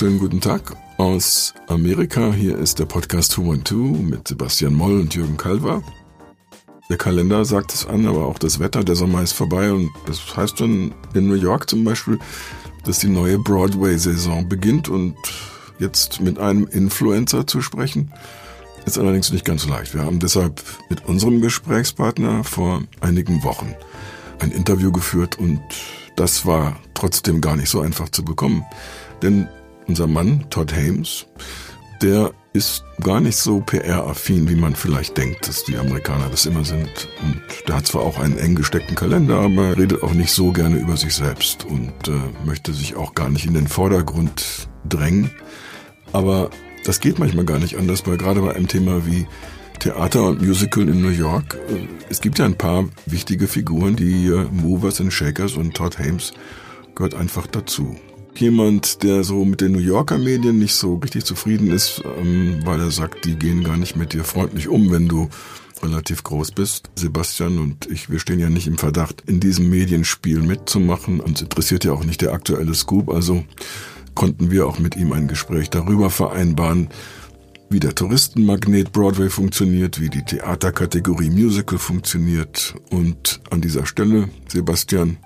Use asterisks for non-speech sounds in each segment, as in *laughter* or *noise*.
Wunderschönen guten Tag aus Amerika. Hier ist der Podcast 212 mit Sebastian Moll und Jürgen Kalver. Der Kalender sagt es an, aber auch das Wetter, der Sommer ist vorbei und das heißt dann in New York zum Beispiel, dass die neue Broadway-Saison beginnt und jetzt mit einem Influencer zu sprechen, ist allerdings nicht ganz leicht. Wir haben deshalb mit unserem Gesprächspartner vor einigen Wochen ein Interview geführt und das war trotzdem gar nicht so einfach zu bekommen. Denn unser Mann, Todd Hames, der ist gar nicht so PR-affin, wie man vielleicht denkt, dass die Amerikaner das immer sind. Und der hat zwar auch einen eng gesteckten Kalender, aber redet auch nicht so gerne über sich selbst und äh, möchte sich auch gar nicht in den Vordergrund drängen. Aber das geht manchmal gar nicht anders, weil gerade bei einem Thema wie Theater und Musical in New York, äh, es gibt ja ein paar wichtige Figuren, die äh, Movers and Shakers und Todd Hames gehört einfach dazu jemand, der so mit den New Yorker Medien nicht so richtig zufrieden ist, ähm, weil er sagt, die gehen gar nicht mit dir freundlich um, wenn du relativ groß bist. Sebastian und ich, wir stehen ja nicht im Verdacht, in diesem Medienspiel mitzumachen. Uns interessiert ja auch nicht der aktuelle Scoop, also konnten wir auch mit ihm ein Gespräch darüber vereinbaren, wie der Touristenmagnet Broadway funktioniert, wie die Theaterkategorie Musical funktioniert. Und an dieser Stelle, Sebastian,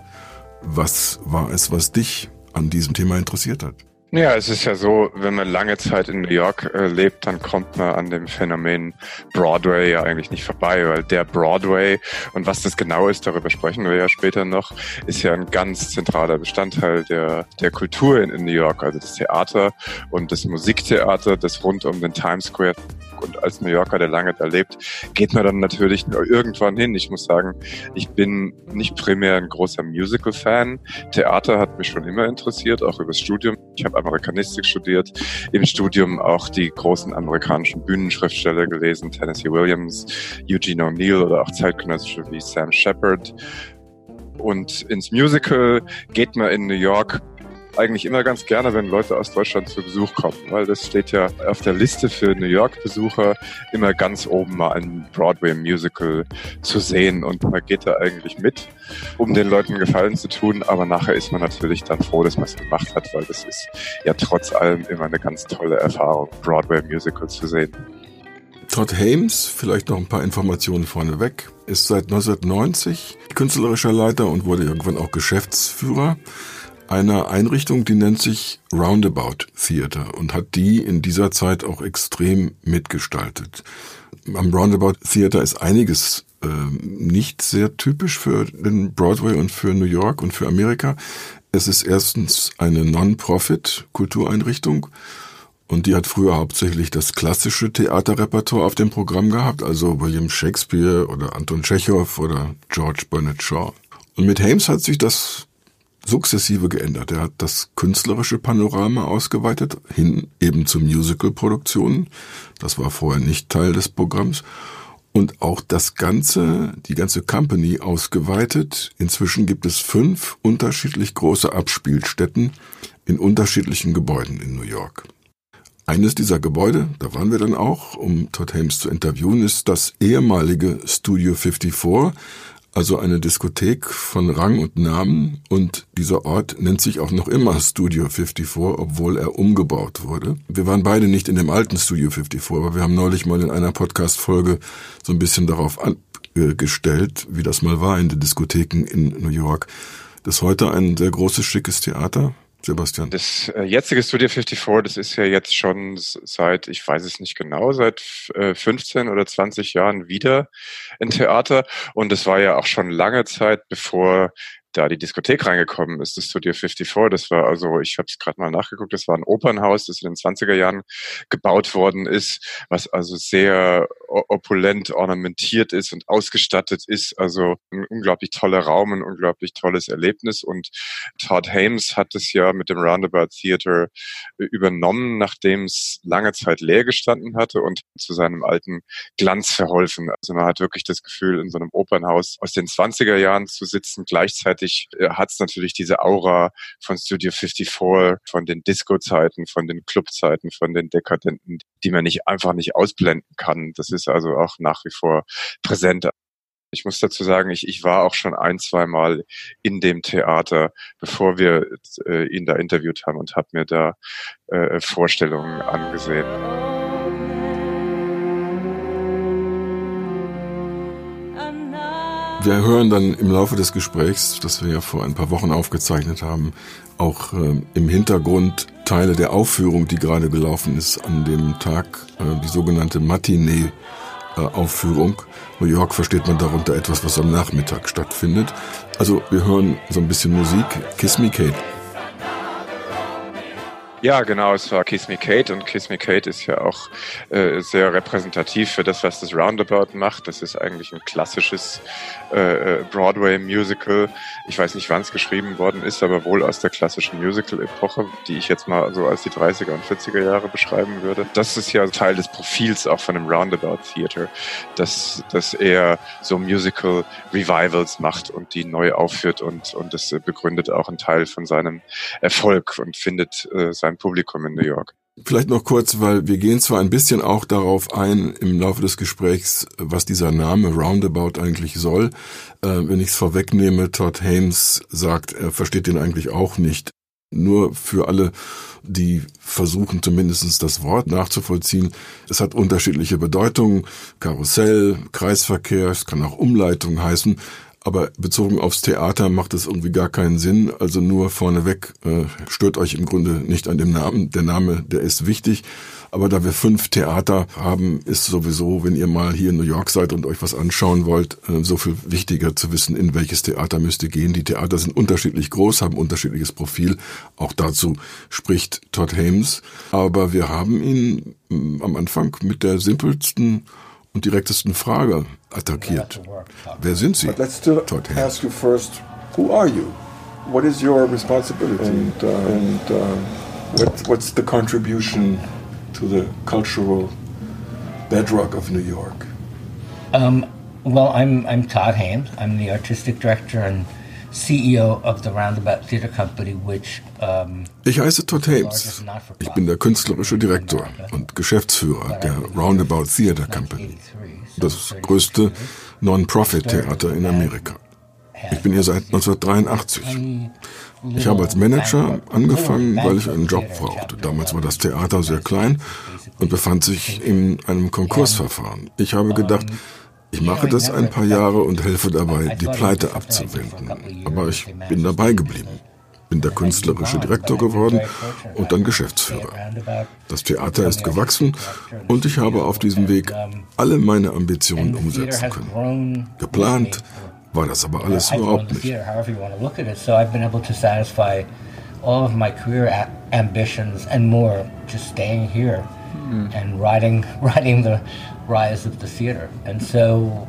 was war es, was dich an diesem Thema interessiert hat. Ja, es ist ja so, wenn man lange Zeit in New York äh, lebt, dann kommt man an dem Phänomen Broadway ja eigentlich nicht vorbei, weil der Broadway und was das genau ist, darüber sprechen wir ja später noch, ist ja ein ganz zentraler Bestandteil der, der Kultur in, in New York, also das Theater und das Musiktheater, das rund um den Times Square und als New Yorker, der lange da lebt, geht man dann natürlich irgendwann hin. Ich muss sagen, ich bin nicht primär ein großer Musical-Fan. Theater hat mich schon immer interessiert, auch übers Studium. Ich habe Amerikanistik studiert, im Studium auch die großen amerikanischen Bühnenschriftsteller gelesen, Tennessee Williams, Eugene O'Neill oder auch zeitgenössische wie Sam Shepard. Und ins Musical geht man in New York eigentlich immer ganz gerne, wenn Leute aus Deutschland zu Besuch kommen, weil das steht ja auf der Liste für New York-Besucher immer ganz oben mal ein Broadway-Musical zu sehen. Und man geht da eigentlich mit, um den Leuten Gefallen zu tun, aber nachher ist man natürlich dann froh, dass man es gemacht hat, weil das ist ja trotz allem immer eine ganz tolle Erfahrung, Broadway-Musical zu sehen. Todd Hames, vielleicht noch ein paar Informationen vorneweg, ist seit 1990 künstlerischer Leiter und wurde irgendwann auch Geschäftsführer einer Einrichtung, die nennt sich Roundabout Theater und hat die in dieser Zeit auch extrem mitgestaltet. Am Roundabout Theater ist einiges äh, nicht sehr typisch für den Broadway und für New York und für Amerika. Es ist erstens eine Non-Profit-Kultureinrichtung und die hat früher hauptsächlich das klassische Theaterrepertoire auf dem Programm gehabt, also William Shakespeare oder Anton Tschechow oder George Bernard Shaw. Und mit Hames hat sich das sukzessive geändert. Er hat das künstlerische Panorama ausgeweitet, hin eben zu Musical-Produktionen. Das war vorher nicht Teil des Programms. Und auch das ganze, die ganze Company ausgeweitet. Inzwischen gibt es fünf unterschiedlich große Abspielstätten in unterschiedlichen Gebäuden in New York. Eines dieser Gebäude, da waren wir dann auch, um Todd Hames zu interviewen, ist das ehemalige Studio 54, also eine Diskothek von Rang und Namen und dieser Ort nennt sich auch noch immer Studio 54, obwohl er umgebaut wurde. Wir waren beide nicht in dem alten Studio 54, aber wir haben neulich mal in einer Podcast-Folge so ein bisschen darauf angestellt, wie das mal war in den Diskotheken in New York. Das ist heute ein sehr großes, schickes Theater Sebastian? Das äh, jetzige Studio 54, das ist ja jetzt schon seit, ich weiß es nicht genau, seit äh, 15 oder 20 Jahren wieder ein Theater. Und es war ja auch schon lange Zeit, bevor da die Diskothek reingekommen ist, das Studio 54. Das war also, ich habe es gerade mal nachgeguckt, das war ein Opernhaus, das in den 20er Jahren gebaut worden ist, was also sehr opulent ornamentiert ist und ausgestattet ist. Also ein unglaublich toller Raum, ein unglaublich tolles Erlebnis. Und Todd Hames hat es ja mit dem Roundabout Theater übernommen, nachdem es lange Zeit leer gestanden hatte und zu seinem alten Glanz verholfen. Also man hat wirklich das Gefühl, in so einem Opernhaus aus den 20er Jahren zu sitzen, gleichzeitig gleichzeitig äh, hat es natürlich diese Aura von Studio 54, von den Disco-Zeiten, von den Club-Zeiten, von den Dekadenten, die man nicht einfach nicht ausblenden kann. Das ist also auch nach wie vor präsent. Ich muss dazu sagen, ich, ich war auch schon ein, zwei Mal in dem Theater, bevor wir äh, ihn da interviewt haben und habe mir da äh, Vorstellungen angesehen. Wir hören dann im Laufe des Gesprächs, das wir ja vor ein paar Wochen aufgezeichnet haben, auch äh, im Hintergrund Teile der Aufführung, die gerade gelaufen ist an dem Tag, äh, die sogenannte Matinee-Aufführung. New York versteht man darunter etwas, was am Nachmittag stattfindet. Also wir hören so ein bisschen Musik. Kiss Me Kate. Ja, genau, es war Kiss Me Kate und Kiss Me Kate ist ja auch äh, sehr repräsentativ für das, was das Roundabout macht. Das ist eigentlich ein klassisches äh, äh Broadway-Musical. Ich weiß nicht, wann es geschrieben worden ist, aber wohl aus der klassischen Musical-Epoche, die ich jetzt mal so als die 30er und 40er Jahre beschreiben würde. Das ist ja Teil des Profils auch von dem Roundabout Theater, dass, dass er so Musical-Revivals macht und die neu aufführt und, und das begründet auch einen Teil von seinem Erfolg und findet äh, sein ein Publikum in New York. Vielleicht noch kurz, weil wir gehen zwar ein bisschen auch darauf ein im Laufe des Gesprächs, was dieser Name Roundabout eigentlich soll. Äh, wenn ich es vorwegnehme, Todd Hames sagt, er versteht den eigentlich auch nicht. Nur für alle, die versuchen zumindest das Wort nachzuvollziehen. Es hat unterschiedliche Bedeutungen. Karussell, Kreisverkehr, es kann auch Umleitung heißen. Aber bezogen aufs Theater macht es irgendwie gar keinen Sinn. Also nur vorneweg, äh, stört euch im Grunde nicht an dem Namen. Der Name, der ist wichtig. Aber da wir fünf Theater haben, ist sowieso, wenn ihr mal hier in New York seid und euch was anschauen wollt, äh, so viel wichtiger zu wissen, in welches Theater müsst ihr gehen. Die Theater sind unterschiedlich groß, haben unterschiedliches Profil. Auch dazu spricht Todd Hames. Aber wir haben ihn mm, am Anfang mit der simpelsten und direktesten Frage attackiert. Wer sind Sie? let's still ask you first, who are you? What is your responsibility? And, uh, and uh, what, what's the contribution to the cultural bedrock of New York? Um, well, I'm, I'm Todd Hames. I'm the artistic director and CEO of the Roundabout Theatre Company, which um, ich heiße Todd Hames. Ich bin der künstlerische Direktor und Geschäftsführer der Roundabout Theatre Company, das größte Non-Profit-Theater in Amerika. Ich bin hier seit 1983. Ich habe als Manager angefangen, weil ich einen Job brauchte. Damals war das Theater sehr klein und befand sich in einem Konkursverfahren. Ich habe gedacht, ich mache das ein paar Jahre und helfe dabei, die Pleite abzuwenden. Aber ich bin dabei geblieben. Bin der künstlerische Direktor geworden und dann Geschäftsführer. Das Theater ist gewachsen und ich habe auf diesem Weg alle meine Ambitionen umsetzen können. Geplant war das aber alles überhaupt nicht. all of my career ambitions and more just staying here mm. and riding *laughs* riding the rise of the theater. And so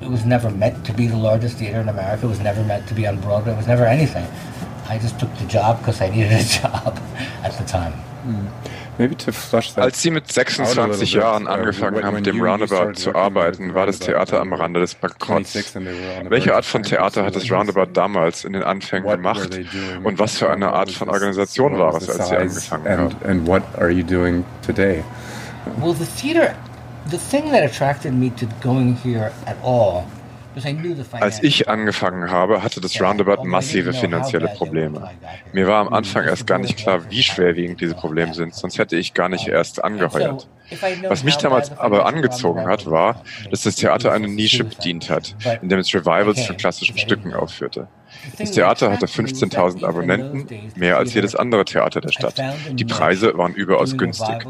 it was never meant to be the largest theater in America. It was never meant to be on Broadway. It was never anything. I just took the job because I needed a *laughs* job at the time. Mm. Als Sie mit 26 Jahren angefangen haben, mit dem Roundabout zu arbeiten, war das Theater am Rande des Bankrotts. Welche Art von Theater hat das Roundabout damals in den Anfängen gemacht? Und was für eine Art von Organisation war es, als Sie angefangen haben? Well, the theater the thing that attracted me to going here at all als ich angefangen habe, hatte das Roundabout massive finanzielle Probleme. Mir war am Anfang erst gar nicht klar, wie schwerwiegend diese Probleme sind, sonst hätte ich gar nicht erst angeheuert. Was mich damals aber angezogen hat, war, dass das Theater eine Nische bedient hat, indem es Revivals von klassischen Stücken aufführte. Das Theater hatte 15.000 Abonnenten, mehr als jedes andere Theater der Stadt. Die Preise waren überaus günstig.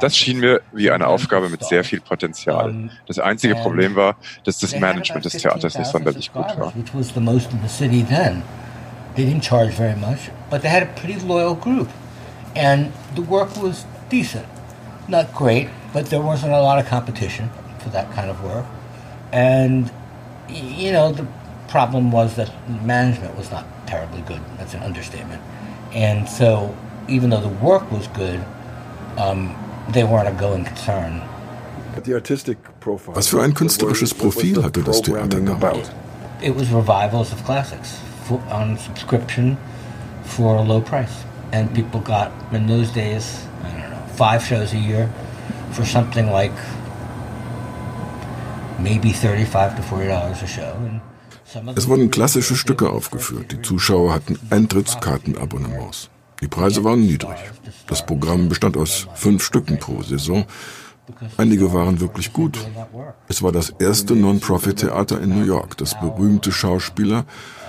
Das schien mir wie eine Aufgabe mit sehr viel Potenzial. Das einzige Problem war, dass das Management des Theaters nicht sonderlich gut war. They didn't charge very much, but they had a pretty loyal group. And the work was decent. Not great, but there wasn't a lot of competition for that kind of work. And, you know, the problem was that management was not terribly good. That's an understatement. And so, even though the work was good, um, they weren't a going concern. Was für ein künstlerisches Profil hatte das Theater damals? It was revivals of classics for, on subscription for a low price. And people got, in those days, I don't know, five shows a year for something like maybe 35 to 40 dollars a show. And es wurden klassische Stücke aufgeführt. Die Zuschauer hatten Eintrittskartenabonnements. Die Preise waren niedrig. Das Programm bestand aus fünf Stücken pro Saison. Einige waren wirklich gut. Es war das erste Non-Profit-Theater in New York, das berühmte Schauspieler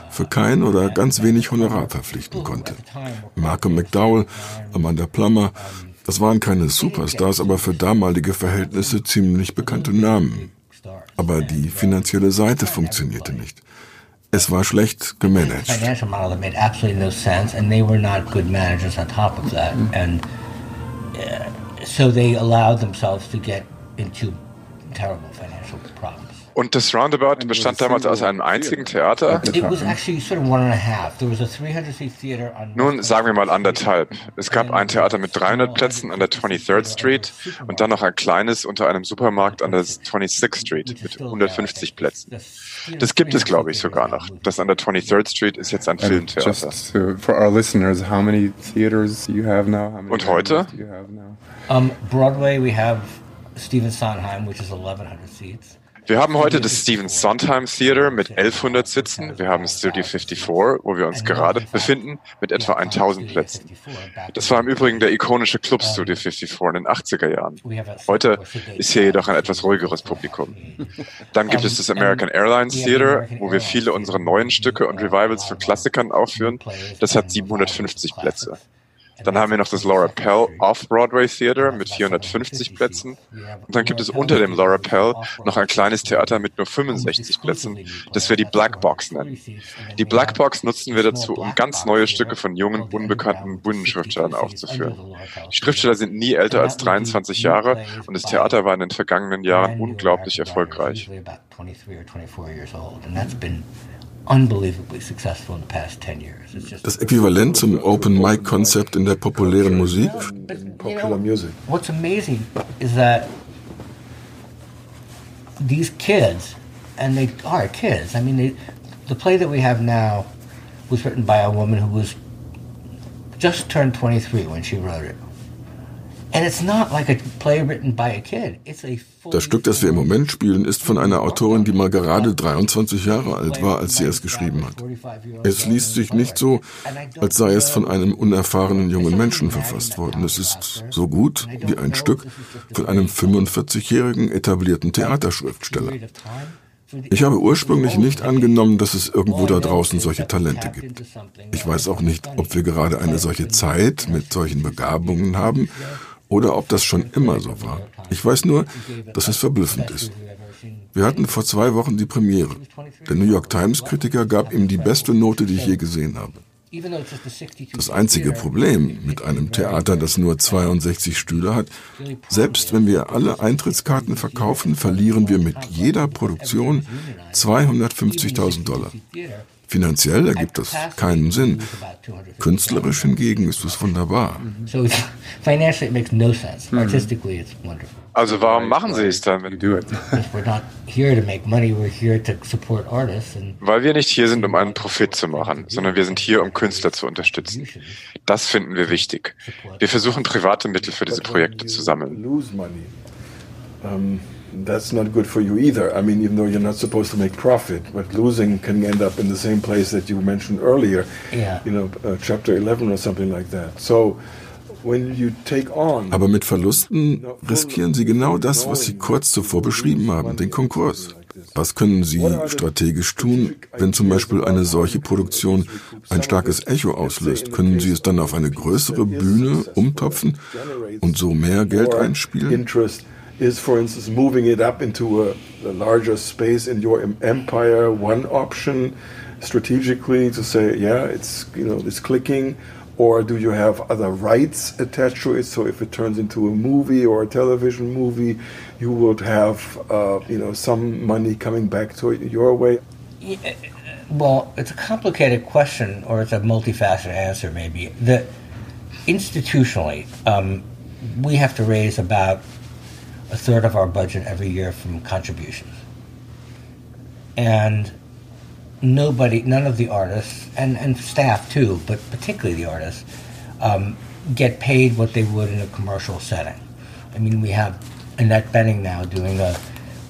für kein oder ganz wenig Honorar verpflichten konnte. Malcolm McDowell, Amanda Plummer, das waren keine Superstars, aber für damalige Verhältnisse ziemlich bekannte Namen. Aber die finanzielle Seite funktionierte nicht. Es war schlecht gemanagt. Financial model that made absolutely no sense, and they were not good managers on top uh, so they allowed themselves to get into terrible financial. Und das Roundabout bestand damals aus einem einzigen Theater? Nun sagen wir mal anderthalb. Es gab ein Theater mit 300 Plätzen an der 23rd Street und dann noch ein kleines unter einem Supermarkt an der 26th Street mit 150 Plätzen. Das gibt es, glaube ich, sogar noch. Das an der 23rd Street ist jetzt ein Filmtheater. Und heute? Broadway, we have Stephen Sondheim, which is 1,100 seats. Wir haben heute das Stephen Sondheim Theater mit 1100 Sitzen. Wir haben Studio 54, wo wir uns gerade befinden, mit etwa 1000 Plätzen. Das war im Übrigen der ikonische Club Studio 54 in den 80er Jahren. Heute ist hier jedoch ein etwas ruhigeres Publikum. *laughs* Dann gibt es das American Airlines Theater, wo wir viele unserer neuen Stücke und Revivals von Klassikern aufführen. Das hat 750 Plätze. Dann haben wir noch das Laura Pell Off-Broadway Theater mit 450 Plätzen. Und dann gibt es unter dem Laura Pell noch ein kleines Theater mit nur 65 Plätzen, das wir die Black Box nennen. Die Black Box nutzen wir dazu, um ganz neue Stücke von jungen, unbekannten Bühnenschriftstellern aufzuführen. Die Schriftsteller sind nie älter als 23 Jahre und das Theater war in den vergangenen Jahren unglaublich erfolgreich unbelievably successful in the past 10 years. It's just das Äquivalent zum Open Mic Konzept in der populären Musik. Popular music. What's amazing is that these kids, and they are kids. I mean, they, the play that we have now was written by a woman who was just turned 23 when she wrote it. Das Stück, das wir im Moment spielen, ist von einer Autorin, die mal gerade 23 Jahre alt war, als sie es geschrieben hat. Es liest sich nicht so, als sei es von einem unerfahrenen jungen Menschen verfasst worden. Es ist so gut wie ein Stück von einem 45-jährigen etablierten Theaterschriftsteller. Ich habe ursprünglich nicht angenommen, dass es irgendwo da draußen solche Talente gibt. Ich weiß auch nicht, ob wir gerade eine solche Zeit mit solchen Begabungen haben oder ob das schon immer so war. Ich weiß nur, dass es verblüffend ist. Wir hatten vor zwei Wochen die Premiere. Der New York Times-Kritiker gab ihm die beste Note, die ich je gesehen habe. Das einzige Problem mit einem Theater, das nur 62 Stühle hat, selbst wenn wir alle Eintrittskarten verkaufen, verlieren wir mit jeder Produktion 250.000 Dollar. Finanziell ergibt das keinen Sinn. Künstlerisch hingegen ist es wunderbar. Also warum machen Sie es dann? Weil wir nicht hier sind, um einen Profit zu machen, sondern wir sind hier, um Künstler zu unterstützen. Das finden wir wichtig. Wir versuchen private Mittel für diese Projekte zu sammeln that's not good for you either. I mean, even though you're not supposed to make profit, but losing can end up in the same place that you mentioned earlier. Yeah. You know, uh, chapter 11 or something like that. So. Aber mit Verlusten riskieren Sie genau das, was Sie kurz zuvor beschrieben haben, den Konkurs. Was können Sie strategisch tun, wenn zum Beispiel eine solche Produktion ein starkes Echo auslöst? Können Sie es dann auf eine größere Bühne umtopfen und so mehr Geld einspielen? Is, for instance, moving it up into a, a larger space in your empire one option strategically to say, yeah, it's you know it's clicking, or do you have other rights attached to it? So if it turns into a movie or a television movie, you would have uh, you know some money coming back to your way. Yeah, well, it's a complicated question, or it's a multifaceted answer. Maybe that institutionally, um, we have to raise about a third of our budget every year from contributions. And nobody, none of the artists, and, and staff too, but particularly the artists, um, get paid what they would in a commercial setting. I mean, we have Annette Benning now doing a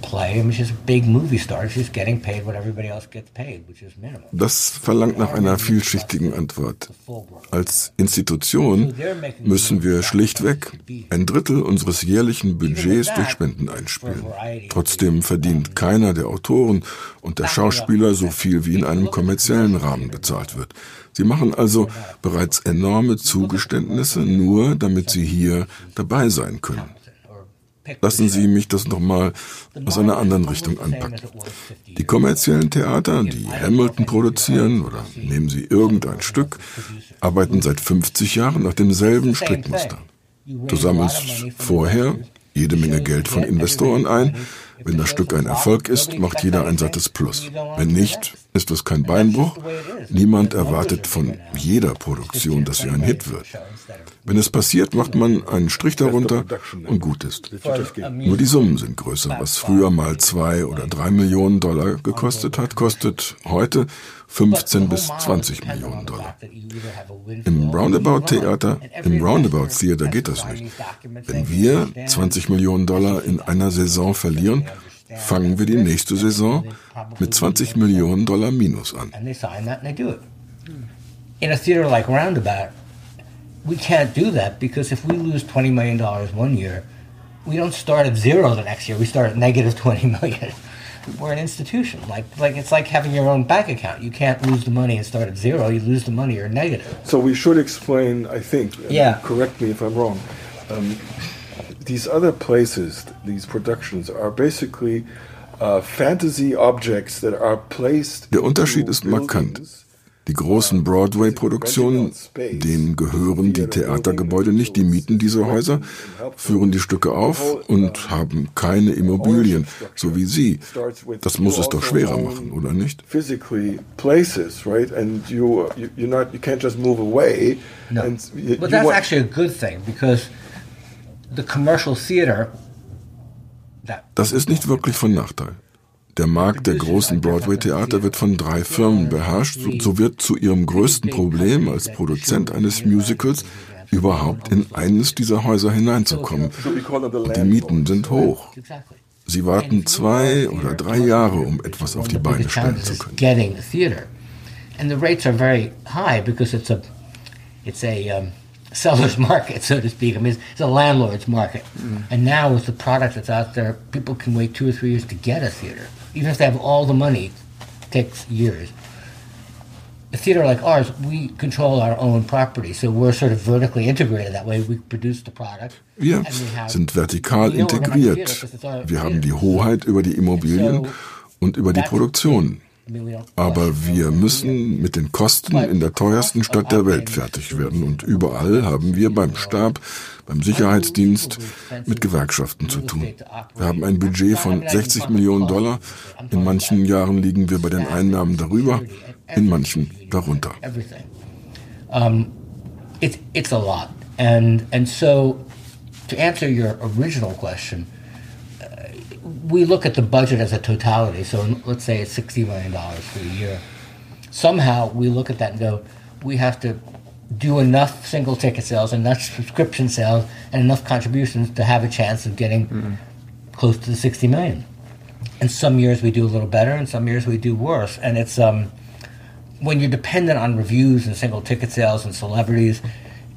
play. I mean, she's a big movie star. She's getting paid what everybody else gets paid, which is minimum. Das verlangt nach einer vielschichtigen Antwort. Als Institution müssen wir schlichtweg ein Drittel unseres jährlichen Budgets durch Spenden einspielen. Trotzdem verdient keiner der Autoren und der Schauspieler so viel wie in einem kommerziellen Rahmen bezahlt wird. Sie machen also bereits enorme Zugeständnisse, nur damit sie hier dabei sein können. Lassen Sie mich das nochmal aus einer anderen Richtung anpacken. Die kommerziellen Theater, die Hamilton produzieren oder nehmen Sie irgendein Stück, arbeiten seit 50 Jahren nach demselben Strickmuster. Du sammelst vorher jede Menge Geld von Investoren ein, wenn das Stück ein Erfolg ist, macht jeder ein sattes Plus. Wenn nicht, ist es kein Beinbruch. Niemand erwartet von jeder Produktion, dass sie ein Hit wird. Wenn es passiert, macht man einen Strich darunter und gut ist. Nur die Summen sind größer. Was früher mal zwei oder drei Millionen Dollar gekostet hat, kostet heute 15 bis 20 Millionen Dollar. Im Roundabout Theater, im Roundabout Theater geht das nicht. Wenn wir 20 Millionen Dollar in einer Saison verlieren, fangen wir die nächste Saison mit 20 Millionen Dollar Minus an. In a theater like Roundabout, we can't do that because if we lose $20 million one one year, we don't start at zero the next year. We start at negative 20 *laughs* million. We're an institution. Like, like it's like having your own bank account. You can't lose the money and start at zero. You lose the money, you're negative. So we should explain, I think, yeah. correct me if I'm wrong, um, these other places, these productions, are basically uh, fantasy objects that are placed Der Unterschied ist markant. Die großen Broadway-Produktionen, denen gehören die Theatergebäude nicht, die mieten diese Häuser, führen die Stücke auf und haben keine Immobilien, so wie Sie. Das muss es doch schwerer machen, oder nicht? Physically places, right? And you you're not you can't just move away. No. But that's actually a good thing because the commercial theater das ist nicht wirklich von Nachteil. Der Markt der großen Broadway-Theater wird von drei Firmen beherrscht. So wird zu ihrem größten Problem als Produzent eines Musicals überhaupt in eines dieser Häuser hineinzukommen. Und die Mieten sind hoch. Sie warten zwei oder drei Jahre, um etwas auf die Beine stellen zu können. And the rates are very high because it's a, it's a um, seller's *laughs* market, so to speak. I mean, it's, it's a landlord's market. And now with the product that's out there, people can wait two or three years to get a theater. Even if they have all the money, It takes years. A theater like ours, we control our own property, so we're sort of vertically integrated that way. We produce the product. Wir sind vertikal integriert. Wir haben die Hoheit über die Immobilien und über die Produktion. Aber wir müssen mit den Kosten in der teuersten Stadt der Welt fertig werden. Und überall haben wir beim Stab, beim Sicherheitsdienst mit Gewerkschaften zu tun. Wir haben ein Budget von 60 Millionen Dollar. In manchen Jahren liegen wir bei den Einnahmen darüber, in manchen darunter. It's, it's a lot. And, and so, to answer your original question, we look at the budget as a totality. So let's say it's $60 million for the year. Somehow we look at that and go, we have to do enough single ticket sales, enough subscription sales, and enough contributions to have a chance of getting mm-hmm. close to the 60 million. And some years we do a little better, and some years we do worse. And it's um, when you're dependent on reviews and single ticket sales and celebrities,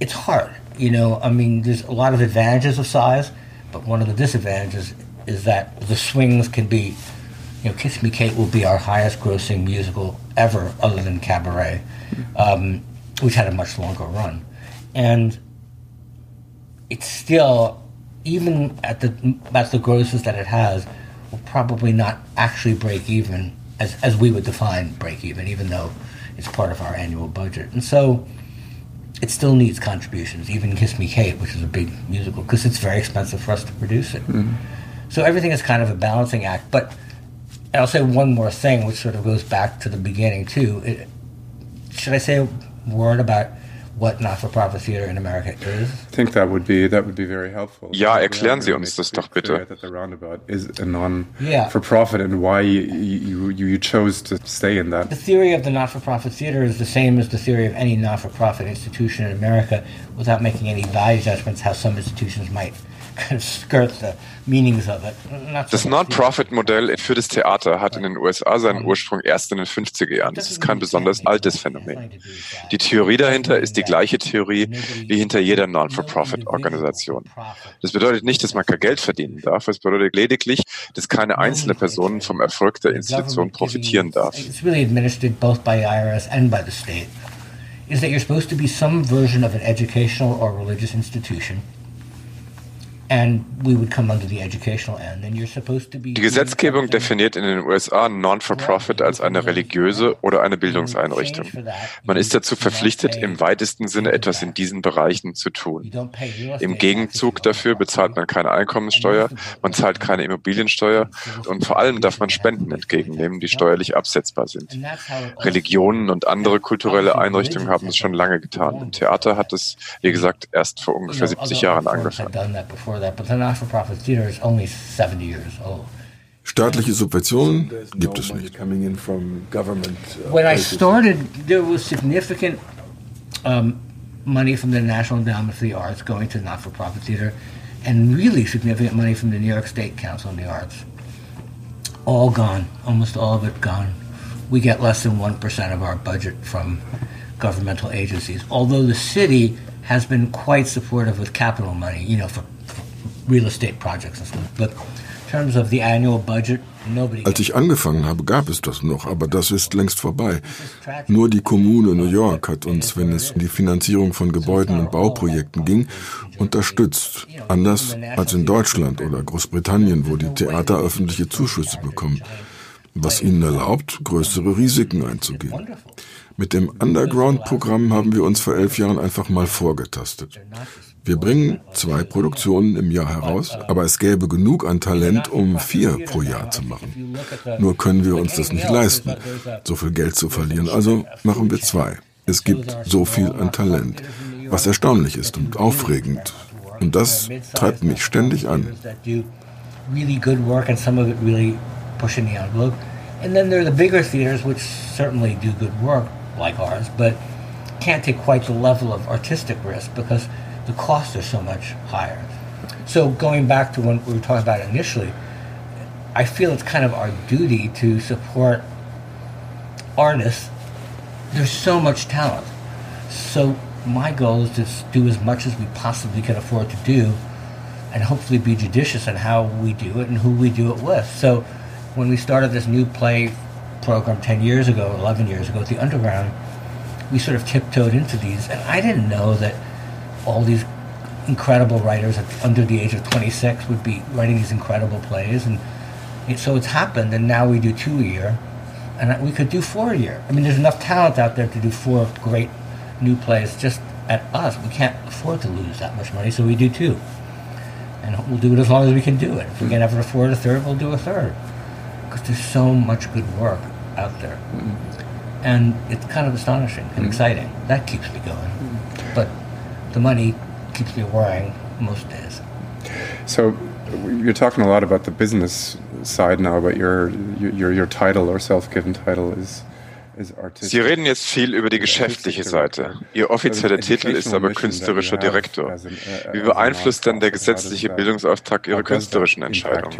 it's hard. You know, I mean, there's a lot of advantages of size, but one of the disadvantages is that the swings can be, you know, Kiss Me Kate will be our highest grossing musical ever, other than Cabaret, um, which had a much longer run. And it's still, even at the, at the grosses that it has, will probably not actually break even as, as we would define break even, even though it's part of our annual budget. And so it still needs contributions, even Kiss Me Kate, which is a big musical, because it's very expensive for us to produce it. Mm-hmm. So everything is kind of a balancing act. But I'll say one more thing, which sort of goes back to the beginning too. It, should I say a word about what not-for-profit theater in America is? I think that would be that would be very helpful. Ja, erklären Sie uns das doch bitte. That the roundabout is a non-for-profit and why you, you you chose to stay in that. The theory of the not-for-profit theater is the same as the theory of any not-for-profit institution in America, without making any value judgments. How some institutions might kind of *laughs* skirt the meanings of it. Das Non-Profit-Modell für das Theater hat in den USA seinen Ursprung erst in den 50er Jahren. Das ist kein besonders altes Phänomen. Die Theorie dahinter ist die gleiche Theorie wie hinter jeder Non-for-Profit-Organisation. Das bedeutet nicht, dass man kein Geld verdienen darf. Es bedeutet lediglich, dass keine einzelne Person vom Erfolg der Institution profitieren darf. It's really administered both by IRS and by the state. Is that you're supposed to be some version of an educational or religious institution die Gesetzgebung definiert in den USA Non-for-Profit als eine religiöse oder eine Bildungseinrichtung. Man ist dazu verpflichtet, im weitesten Sinne etwas in diesen Bereichen zu tun. Im Gegenzug dafür bezahlt man keine Einkommenssteuer, man zahlt keine Immobiliensteuer und vor allem darf man Spenden entgegennehmen, die steuerlich absetzbar sind. Religionen und andere kulturelle Einrichtungen haben es schon lange getan. Im Theater hat es, wie gesagt, erst vor ungefähr 70 Jahren angefangen that, but the not-for-profit theater is only 70 years old. Staatliche Subventionen gibt es nicht. Uh, when I started, there was significant um, money from the National Endowment for the Arts going to not-for-profit theater, and really significant money from the New York State Council on the Arts. All gone, almost all of it gone. We get less than 1% of our budget from governmental agencies, although the city has been quite supportive with capital money, you know, for real estate projects and stuff. But in terms of the annual budget. Als ich angefangen habe, gab es das noch, aber das ist längst vorbei. Nur die Kommune New York hat uns, wenn es um die Finanzierung von Gebäuden und Bauprojekten ging, unterstützt. Anders als in Deutschland oder Großbritannien, wo die Theater öffentliche Zuschüsse bekommen, was ihnen erlaubt, größere Risiken einzugehen. Mit dem Underground-Programm haben wir uns vor elf Jahren einfach mal vorgetastet. Wir bringen zwei Produktionen im Jahr heraus, aber es gäbe genug an Talent, um vier pro Jahr zu machen. Nur können wir uns das nicht leisten, so viel Geld zu verlieren, also machen wir zwei. Es gibt so viel an Talent, was erstaunlich ist und aufregend. Und das treibt mich ständig an. And then there are the bigger theaters which certainly do good work, like ours, but can't take quite the level of artistic risk because the costs are so much higher. So going back to what we were talking about initially, I feel it's kind of our duty to support artists. There's so much talent. So my goal is to do as much as we possibly can afford to do and hopefully be judicious in how we do it and who we do it with. So when we started this new play program 10 years ago, 11 years ago at the Underground, we sort of tiptoed into these. And I didn't know that all these incredible writers at, under the age of 26 would be writing these incredible plays. And it, so it's happened. And now we do two a year. And we could do four a year. I mean, there's enough talent out there to do four great new plays just at us. We can't afford to lose that much money, so we do two. And we'll do it as long as we can do it. If we can ever afford a third, we'll do a third. Because there's so much good work out there. Mm-hmm. And it's kind of astonishing and mm-hmm. exciting. That keeps me going. Mm-hmm. But the money keeps me worrying most days. So you're talking a lot about the business side now, but your your your title or self-given title is Sie reden jetzt viel über die geschäftliche Seite. Ihr offizieller Titel ist aber künstlerischer Direktor. Wie beeinflusst denn der gesetzliche Bildungsauftrag Ihre künstlerischen Entscheidungen?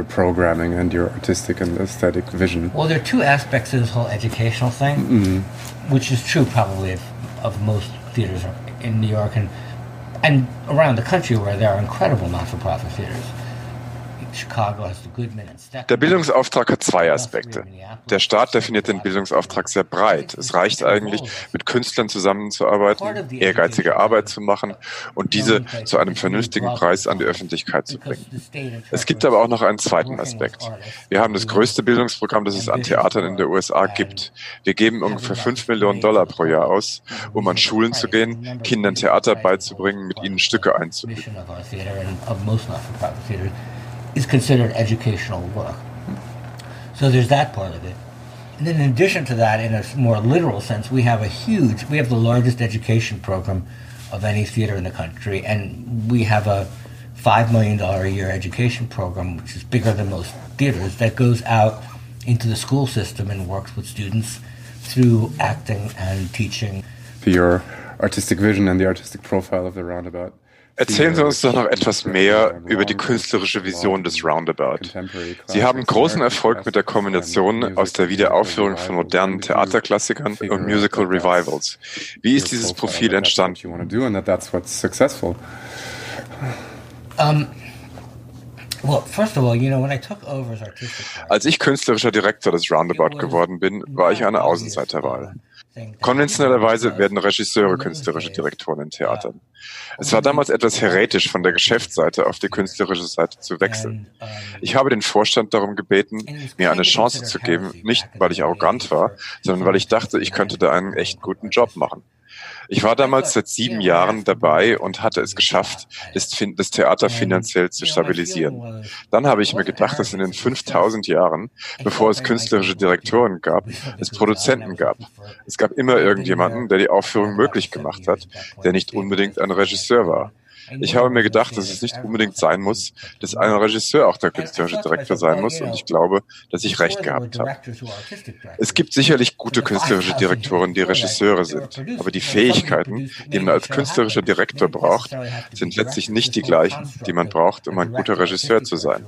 Well, there are two aspects to this whole educational thing, mm -hmm. which is true probably of, of most theaters in New York and and around the country where there are incredible not-for-profit theaters. Der Bildungsauftrag hat zwei Aspekte. Der Staat definiert den Bildungsauftrag sehr breit. Es reicht eigentlich, mit Künstlern zusammenzuarbeiten, ehrgeizige Arbeit zu machen und diese zu einem vernünftigen Preis an die Öffentlichkeit zu bringen. Es gibt aber auch noch einen zweiten Aspekt. Wir haben das größte Bildungsprogramm, das es an Theatern in der USA gibt. Wir geben ungefähr 5 Millionen Dollar pro Jahr aus, um an Schulen zu gehen, Kindern Theater beizubringen, mit ihnen Stücke einzuüben is considered educational work. So there's that part of it. And then in addition to that, in a more literal sense, we have a huge, we have the largest education program of any theater in the country, and we have a $5 million a year education program, which is bigger than most theaters, that goes out into the school system and works with students through acting and teaching. Your artistic vision and the artistic profile of the roundabout Erzählen Sie uns doch noch etwas mehr über die künstlerische Vision des Roundabout. Sie haben großen Erfolg mit der Kombination aus der Wiederaufführung von modernen Theaterklassikern und Musical Revivals. Wie ist dieses Profil entstanden? Um, als ich künstlerischer Direktor des Roundabout geworden bin, war ich eine Außenseiterwahl. Konventionellerweise werden Regisseure künstlerische Direktoren in Theatern. Es war damals etwas heretisch, von der Geschäftsseite auf die künstlerische Seite zu wechseln. Ich habe den Vorstand darum gebeten, mir eine Chance zu geben, nicht weil ich arrogant war, sondern weil ich dachte, ich könnte da einen echt guten Job machen. Ich war damals seit sieben Jahren dabei und hatte es geschafft, das, Theater finanziell zu stabilisieren. Dann habe ich mir gedacht, dass in den 5000 Jahren, bevor es künstlerische Direktoren gab, es Produzenten gab. Es gab immer irgendjemanden, der die Aufführung möglich gemacht hat, der nicht unbedingt ein Regisseur war. Ich habe mir gedacht, dass es nicht unbedingt sein muss, dass ein Regisseur auch der künstlerische Direktor sein muss und ich glaube, dass ich recht gehabt habe. Es gibt sicherlich gute künstlerische Direktoren, die Regisseure sind, aber die Fähigkeiten, die man als künstlerischer Direktor braucht, sind letztlich nicht die gleichen, die man braucht, um ein guter Regisseur zu sein.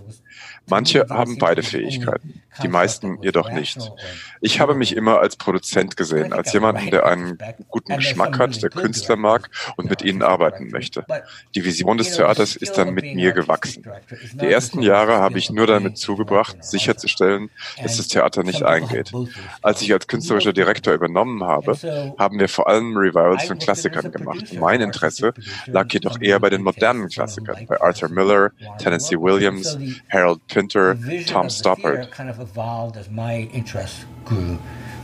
Manche haben beide Fähigkeiten, die meisten jedoch nicht. Ich habe mich immer als Produzent gesehen, als jemanden, der einen guten Geschmack hat, der Künstler mag und mit ihnen arbeiten möchte. Die Vision des Theaters ist dann mit mir gewachsen. Die ersten Jahre habe ich nur damit zugebracht, sicherzustellen, dass das Theater nicht eingeht. Als ich als künstlerischer Direktor übernommen habe, haben wir vor allem Revivals von Klassikern gemacht. Mein Interesse lag jedoch eher bei den modernen Klassikern, bei Arthur Miller, Tennessee Williams, Harold Pinter, Tom Stoppard. Evolved as my interests grew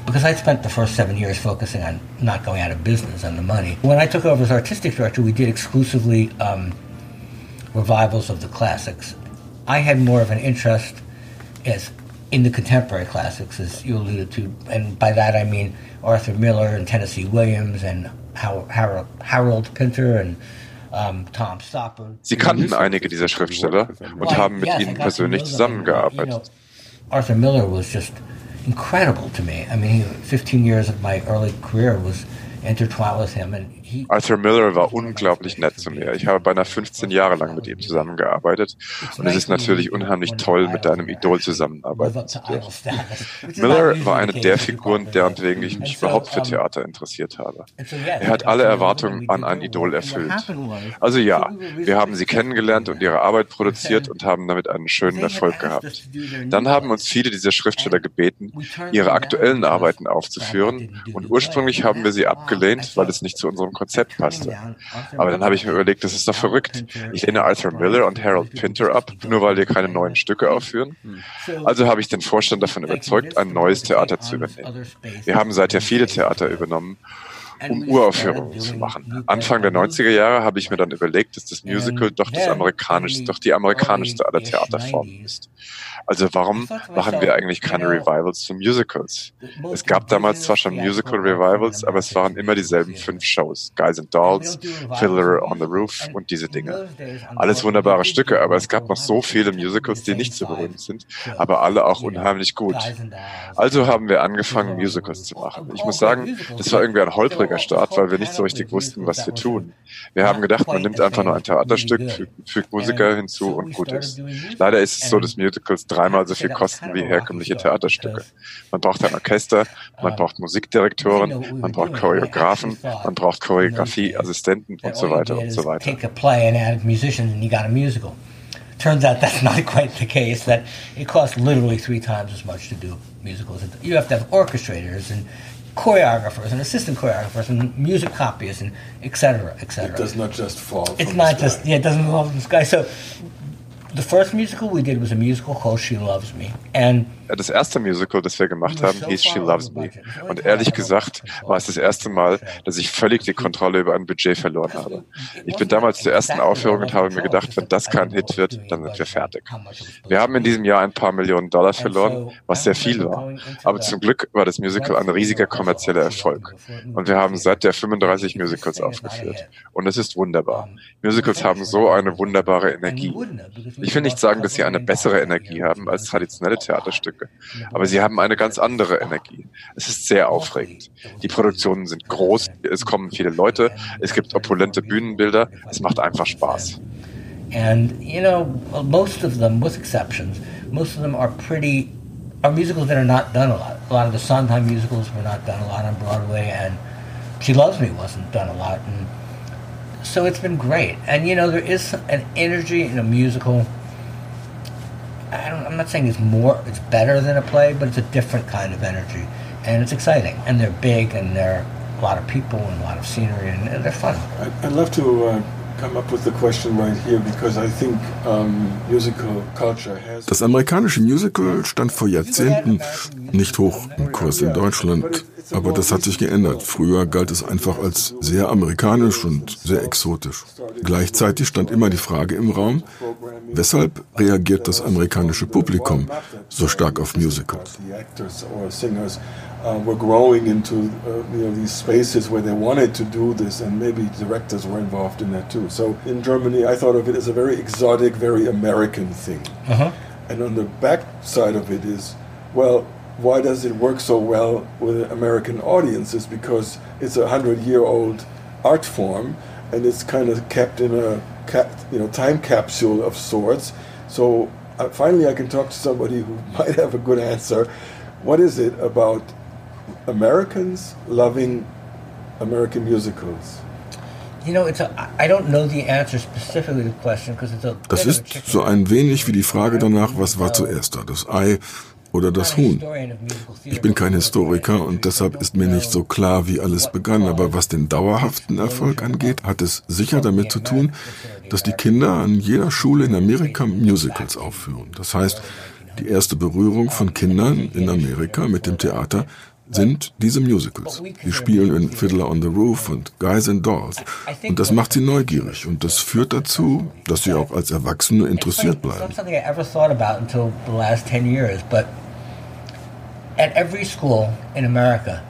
because I spent the first seven years focusing on not going out of business and the money. When I took over as artistic director, we did exclusively um, revivals of the classics. I had more of an interest as in the contemporary classics, as you alluded to, and by that I mean Arthur Miller and Tennessee Williams and Harold, Harold Pinter and Tom Stoppard. Sie kannten einige dieser Schriftsteller und haben mit ihnen persönlich zusammengearbeitet. Arthur Miller was just incredible to me. I mean, 15 years of my early career was intertwined with him and Arthur Miller war unglaublich nett zu mir. Ich habe beinahe 15 Jahre lang mit ihm zusammengearbeitet und es ist natürlich unheimlich toll, mit deinem Idol zusammenarbeiten zu dürfen. Miller war eine der Figuren, deren wegen ich mich überhaupt für Theater interessiert habe. Er hat alle Erwartungen an ein Idol erfüllt. Also ja, wir haben sie kennengelernt und ihre Arbeit produziert und haben damit einen schönen Erfolg gehabt. Dann haben uns viele dieser Schriftsteller gebeten, ihre aktuellen Arbeiten aufzuführen und ursprünglich haben wir sie abgelehnt, weil es nicht zu unserem Konzept passte. Aber dann habe ich mir überlegt, das ist doch verrückt. Ich lehne Arthur Miller und Harold Pinter ab, nur weil wir keine neuen Stücke aufführen. Also habe ich den Vorstand davon überzeugt, ein neues Theater zu übernehmen. Wir haben seither viele Theater übernommen um Uraufführungen zu machen. Anfang der 90er Jahre habe ich mir dann überlegt, dass das Musical doch das amerikanischste, doch die amerikanischste aller Theaterformen ist. Also warum machen wir eigentlich keine Revivals zu Musicals? Es gab damals zwar schon Musical Revivals, aber es waren immer dieselben fünf Shows. Guys and Dolls, Fiddler on the Roof und diese Dinge. Alles wunderbare Stücke, aber es gab noch so viele Musicals, die nicht so berühmt sind, aber alle auch unheimlich gut. Also haben wir angefangen, Musicals zu machen. Ich muss sagen, das war irgendwie ein holpriger Start, weil wir nicht so richtig wussten, was wir tun. Wir haben gedacht, man nimmt einfach nur ein Theaterstück, fügt, fügt Musiker hinzu und gut ist. Leider ist es so, dass Musicals dreimal so viel kosten wie herkömmliche Theaterstücke. Man braucht ein Orchester, man braucht Musikdirektoren, man braucht Choreografen, man braucht Choreografieassistenten und so weiter und so weiter. Turns out that's *laughs* not quite the case. That it costs literally three times as much to do musicals. You have to have orchestrators and choreographers and assistant choreographers and music copyists and etc. etc. It does not just fall. It's not just yeah. It doesn't fall from the sky. So the first musical we did was a musical called She Loves Me, and das erste Musical, das wir gemacht haben, hieß She Loves Me. Und ehrlich gesagt war es das erste Mal, dass ich völlig die Kontrolle über ein Budget verloren habe. Ich bin damals zur ersten Aufführung und habe mir gedacht, wenn das kein Hit wird, dann sind wir fertig. Wir haben in diesem Jahr ein paar Millionen Dollar verloren, was sehr viel war. Aber zum Glück war das Musical ein riesiger kommerzieller Erfolg. Und wir haben seither 35 Musicals aufgeführt. Und es ist wunderbar. Musicals haben so eine wunderbare Energie. Ich will nicht sagen, dass sie eine bessere Energie haben als traditionelle Theaterstücke. Dialoge. Aber sie haben eine ganz andere Energie. Es ist sehr aufregend. Die Produktionen sind groß, es kommen viele Leute, es gibt opulente Bühnenbilder, es macht einfach Spaß. And you know, most of them, with exceptions, most of them are pretty are musicals that are not done a lot. A lot of the Sondheim musicals were not done a lot on Broadway, and She Loves Me wasn't done a lot, and so it's been great. And you know, there is an energy in a musical. I don't, I'm not saying it's more, it's better than a play, but it's a different kind of energy, and it's exciting. And they're big, and they're a lot of people and a lot of scenery, and, and they're fun. I'd love to. Uh Das amerikanische Musical stand vor Jahrzehnten nicht hoch im Kurs in Deutschland, aber das hat sich geändert. Früher galt es einfach als sehr amerikanisch und sehr exotisch. Gleichzeitig stand immer die Frage im Raum, weshalb reagiert das amerikanische Publikum so stark auf Musicals? Uh, were growing into uh, you know these spaces where they wanted to do this, and maybe directors were involved in that too. So in Germany, I thought of it as a very exotic, very American thing. Uh-huh. And on the back side of it is, well, why does it work so well with American audiences? Because it's a hundred-year-old art form, and it's kind of kept in a cap, you know time capsule of sorts. So uh, finally, I can talk to somebody who *laughs* might have a good answer. What is it about Americans loving American musicals? You know, it's a, I don't know the answer specifically to the question because it's a Das ist so ein wenig wie die Frage danach, was war zuerst da, das Ei oder das Huhn. Ich bin kein Historiker und deshalb ist mir nicht so klar, wie alles begann, aber was den dauerhaften Erfolg angeht, hat es sicher damit zu tun, dass die Kinder an jeder Schule in Amerika Musicals aufführen. Das heißt, die erste Berührung von Kindern in Amerika mit dem Theater sind diese Musicals. Sie spielen in Fiddler on the Roof und Guys and Dolls. Und das macht sie neugierig und das führt dazu, dass sie auch als Erwachsene interessiert bleiben. At every school in America,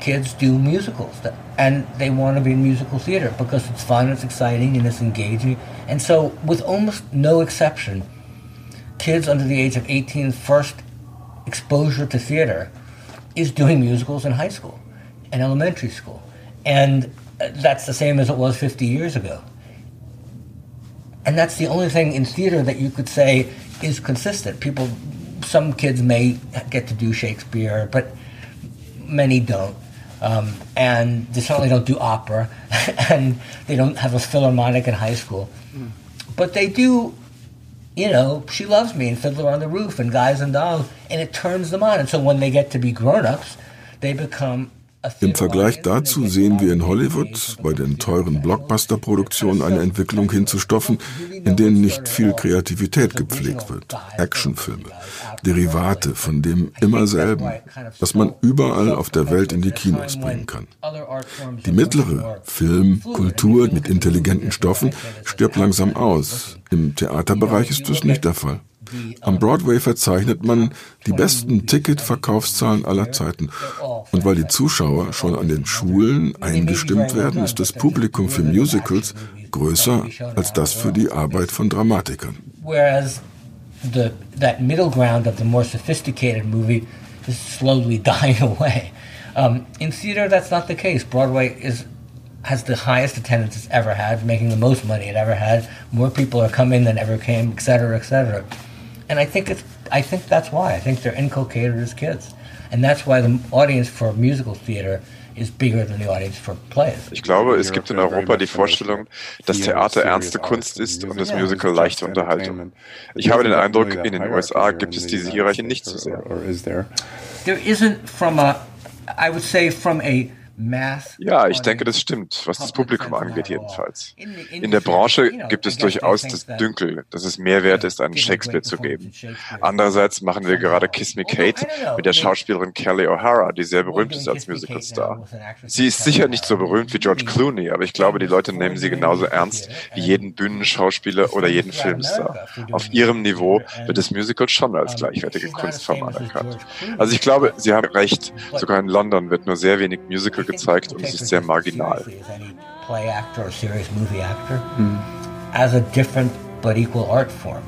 kids do musicals and they want to be in musical theater because it's fun, it's exciting, and it's engaging. And so, with almost no exception, kids under the age of 18 first exposure to theater is doing musicals in high school and elementary school. And that's the same as it was 50 years ago. And that's the only thing in theater that you could say is consistent. People, some kids may get to do Shakespeare, but many don't. Um, and they certainly don't do opera, *laughs* and they don't have a philharmonic in high school. Mm. But they do you know, she loves me and Fiddler on the Roof and Guys and Dolls, and it turns them on. And so when they get to be grown-ups, they become Im Vergleich dazu sehen wir in Hollywood bei den teuren Blockbuster-Produktionen eine Entwicklung hinzustoffen, in denen nicht viel Kreativität gepflegt wird. Actionfilme, Derivate von dem immer selben, was man überall auf der Welt in die Kinos bringen kann. Die mittlere Film, Kultur mit intelligenten Stoffen stirbt langsam aus. Im Theaterbereich ist das nicht der Fall. Am Broadway verzeichnet man die besten Ticketverkaufszahlen aller Zeiten. Und weil die Zuschauer schon an den Schulen eingestimmt werden, ist das Publikum für Musicals größer als das für die Arbeit von Dramatikern. The, that middle ground of the more sophisticated movie is slowly *laughs* dying away. Um, in theater, that's not the case. Broadway is has the highest attendance it's ever had, making the most money it ever had. More people are coming than ever came, et cetera, et cetera. And I think it's I think that's why. I think they're inculcated as kids. And that's why the audience for musical theater is bigger than the audience for plays. Ich glaube, es gibt in Europa die Vorstellung, dass Theater ernste Kunst ist und das Musical leichte Unterhaltung. Ich habe den Eindruck, in den USA gibt es diese Hierarchie nicht so sehr. There isn't from a I would say from a Ja, ich denke, das stimmt, was das Publikum angeht jedenfalls. In der Branche gibt es durchaus das Dünkel, dass es mehr wert ist, einen Shakespeare zu geben. Andererseits machen wir gerade Kiss Me Kate mit der Schauspielerin Kelly O'Hara, die sehr berühmt ist als Musicalstar. Sie ist sicher nicht so berühmt wie George Clooney, aber ich glaube, die Leute nehmen sie genauso ernst wie jeden Bühnenschauspieler oder jeden Filmstar. Auf ihrem Niveau wird das Musical schon als gleichwertige Kunstform anerkannt. Also ich glaube, Sie haben recht, sogar in London wird nur sehr wenig Musical gezeigt und es ist sehr marginal. Play actor or serious movie actor mhm. as a different but equal art form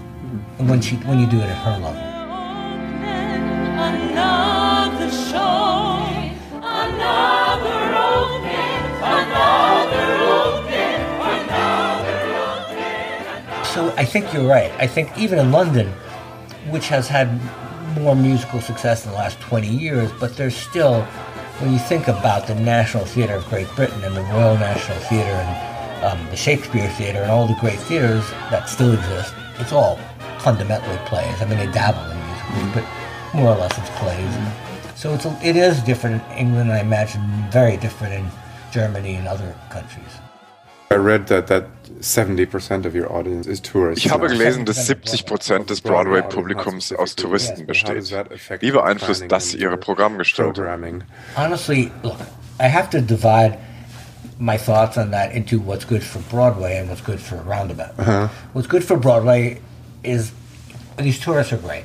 mhm. when she when you do it at her level. another show, another opening, another opening, another. So I think you're right. I think even in London, which has had more musical success in the last 20 years, but there's still, when you think about the National Theatre of Great Britain and the Royal National Theatre and um, the Shakespeare Theatre and all the great theatres that still exist, it's all fundamentally plays. I mean, they dabble in musicals, but more or less it's plays. So it's a, it is different in England, I imagine very different in Germany and other countries. I read that that 70% of your audience is tourists. Ich habe gelesen, dass 70 Prozent des Broadway-Publikums aus Touristen besteht. Wie beeinflusst das Ihre Programmgestaltung? Honestly, look, I have to divide my thoughts on that into what's good for Broadway and what's good for Roundabout. Uh-huh. What's good for Broadway is these tourists are great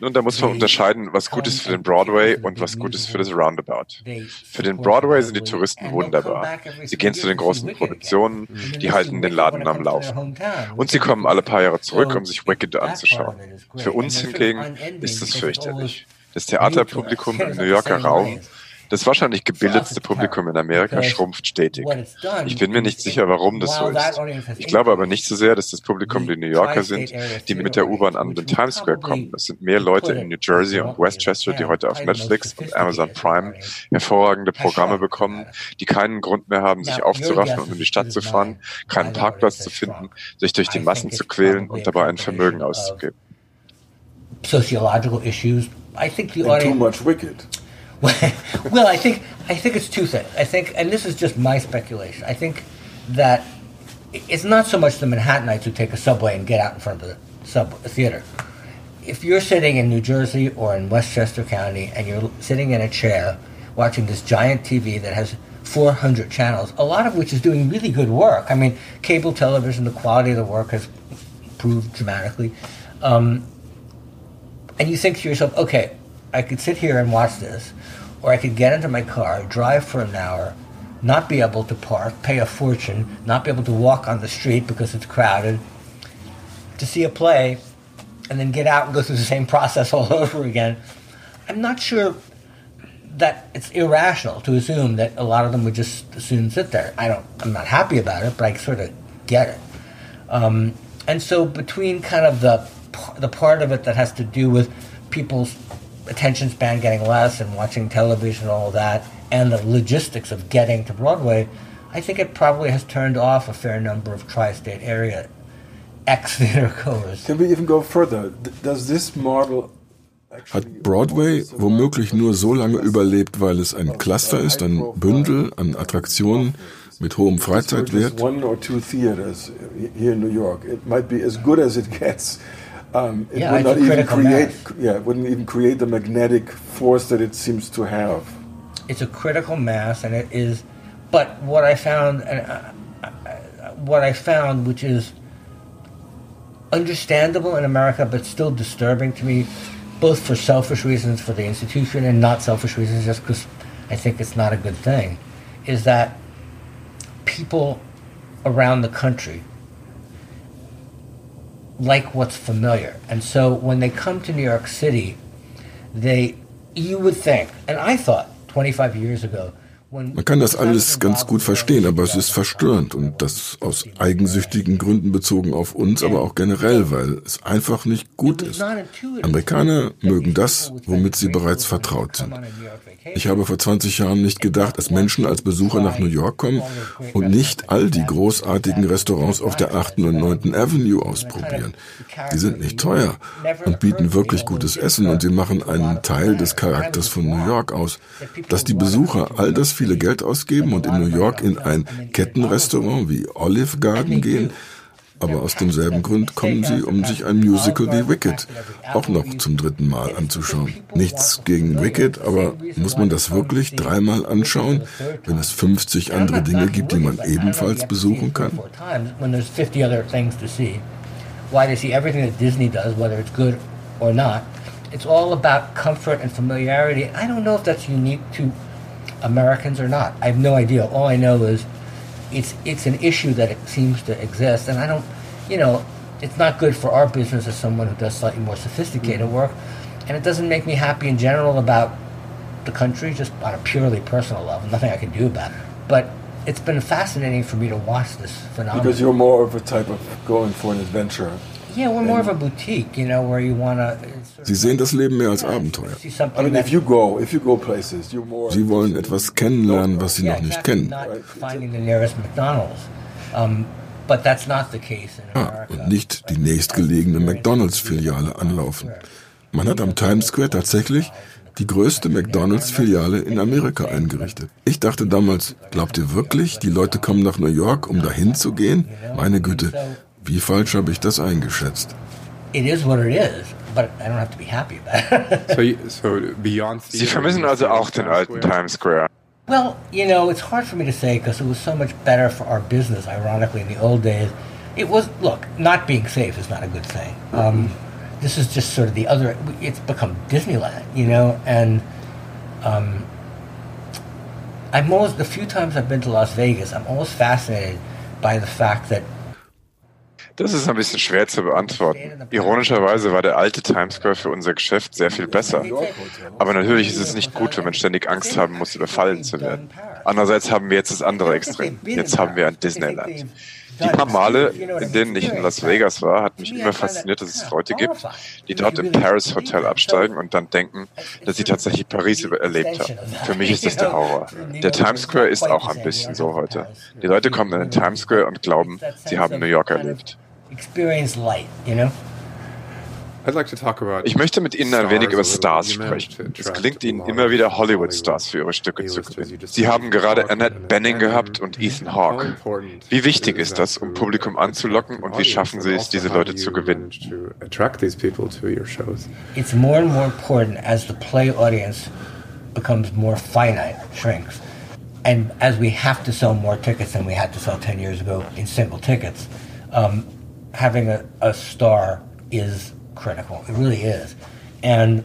Nun, da muss man unterscheiden, was gut ist für den Broadway und was gut ist für das Roundabout. Für den Broadway sind die Touristen wunderbar. Sie gehen zu den großen Produktionen, die halten den Laden am Laufen. Und sie kommen alle paar Jahre zurück, um sich Wicked anzuschauen. Für uns hingegen ist es fürchterlich. Das Theaterpublikum im New Yorker Raum das wahrscheinlich gebildetste Publikum in Amerika schrumpft stetig. Ich bin mir nicht sicher, warum das so ist. Ich glaube aber nicht so sehr, dass das Publikum die New Yorker sind, die mit der U-Bahn an den Times Square kommen. Es sind mehr Leute in New Jersey und Westchester, die heute auf Netflix und Amazon Prime hervorragende Programme bekommen, die keinen Grund mehr haben, sich aufzuraffen und in die Stadt zu fahren, keinen Parkplatz zu finden, sich durch die Massen zu quälen und dabei ein Vermögen auszugeben. Sociological issues. I think the audience. Too much wicked. *laughs* well, I think I think it's two things. I think, and this is just my speculation. I think that it's not so much the Manhattanites who take a subway and get out in front of the sub theater. If you're sitting in New Jersey or in Westchester County and you're sitting in a chair watching this giant TV that has 400 channels, a lot of which is doing really good work. I mean, cable television, the quality of the work has improved dramatically. Um, and you think to yourself, okay, I could sit here and watch this, or I could get into my car, drive for an hour, not be able to park, pay a fortune, not be able to walk on the street because it's crowded, to see a play, and then get out and go through the same *laughs* process all over again. I'm not sure that it's irrational to assume that a lot of them would just soon sit there. I don't. I'm not happy about it, but I sort of get it. Um, and so between kind of the the part of it that has to do with people's attention span getting less and watching television and all that, and the logistics of getting to Broadway, I think it probably has turned off a fair number of tri-state area ex-theater goers. Can we even go further? Does this model Hat Broadway womöglich nur so lange überlebt, weil es ein Cluster ist, ein Bündel an Attraktionen mit hohem Freizeitwert? One or two theaters uh, here in New York. It might be as good as it gets. Um, it yeah, would not even create mass. yeah it wouldn't even create the magnetic force that it seems to have it's a critical mass and it is but what i found uh, uh, what i found which is understandable in america but still disturbing to me both for selfish reasons for the institution and not selfish reasons just because i think it's not a good thing is that people around the country like what's familiar. And so when they come to New York City, they you would think, and I thought 25 years ago, Man kann das alles ganz gut verstehen, aber es ist verstörend und das aus eigensüchtigen Gründen bezogen auf uns, aber auch generell, weil es einfach nicht gut ist. Amerikaner mögen das, womit sie bereits vertraut sind. Ich habe vor 20 Jahren nicht gedacht, dass Menschen als Besucher nach New York kommen und nicht all die großartigen Restaurants auf der 8. und 9. Avenue ausprobieren. Die sind nicht teuer und bieten wirklich gutes Essen und sie machen einen Teil des Charakters von New York aus. Dass die Besucher all das viele Geld ausgeben und in New York in ein Kettenrestaurant wie Olive Garden gehen, aber aus demselben Grund kommen sie, um sich ein Musical wie Wicked auch noch zum dritten Mal anzuschauen. Nichts gegen Wicked, aber muss man das wirklich dreimal anschauen, wenn es 50 andere Dinge gibt, die man ebenfalls besuchen kann? Why to see everything that Disney does, whether it's good or not. It's all about comfort and familiarity. I don't know if that's unique to Americans or not. I have no idea. All I know is it's it's an issue that it seems to exist, and I don't, you know, it's not good for our business as someone who does slightly more sophisticated mm-hmm. work. and it doesn't make me happy in general about the country, just on a purely personal level. Nothing I can do about it. But it's been fascinating for me to watch this phenomenon. Because you're more of a type of going for an adventure. Yeah, we're more of a boutique, you know, where you want to. Sie sehen das Leben mehr als Abenteuer. Sie wollen etwas kennenlernen, was Sie noch nicht kennen. Ah, und nicht die nächstgelegene McDonalds-Filiale anlaufen. Man hat am Times Square tatsächlich die größte McDonalds-Filiale in Amerika eingerichtet. Ich dachte damals, glaubt ihr wirklich, die Leute kommen nach New York, um dahin zu gehen? Meine Güte, wie falsch habe ich das eingeschätzt? It is what it is, but I don't have to be happy about it. *laughs* So, you, so beyond Sie vermissen also auch den alten Times Square. Well, you know, it's hard for me to say because it was so much better for our business, ironically, in the old days. It was, look, not being safe is not a good thing. Um, this is just sort of the other, it's become Disneyland, you know, and um, I'm always, the few times I've been to Las Vegas, I'm always fascinated by the fact that Das ist ein bisschen schwer zu beantworten. Ironischerweise war der alte Times Square für unser Geschäft sehr viel besser. Aber natürlich ist es nicht gut, wenn man ständig Angst haben muss, überfallen zu werden. Andererseits haben wir jetzt das andere Extrem. Jetzt haben wir ein Disneyland. Die paar Male, in denen ich in Las Vegas war, hat mich immer fasziniert, dass es Leute gibt, die dort im Paris Hotel absteigen und dann denken, dass sie tatsächlich Paris erlebt haben. Für mich ist das der Horror. Der Times Square ist auch ein bisschen so heute. Die Leute kommen in den Times Square und glauben, sie haben New York erlebt. Experience light, you know? I'd like to talk about Ich möchte mit Ihnen ein wenig über Stars sprechen. Es gelingt Ihnen immer wieder Hollywood-Stars für Ihre Stücke zu gewinnen. Sie haben gerade Annette Bening gehabt und Ethan Hawke. Wie wichtig ist das, um Publikum anzulocken und wie schaffen Sie es, diese Leute zu gewinnen? It's more and more important as the play audience becomes more finite, shrinks. And as we have to sell more tickets than we had to sell 10 years ago in single tickets, um, having a, a star is critical. It really is. And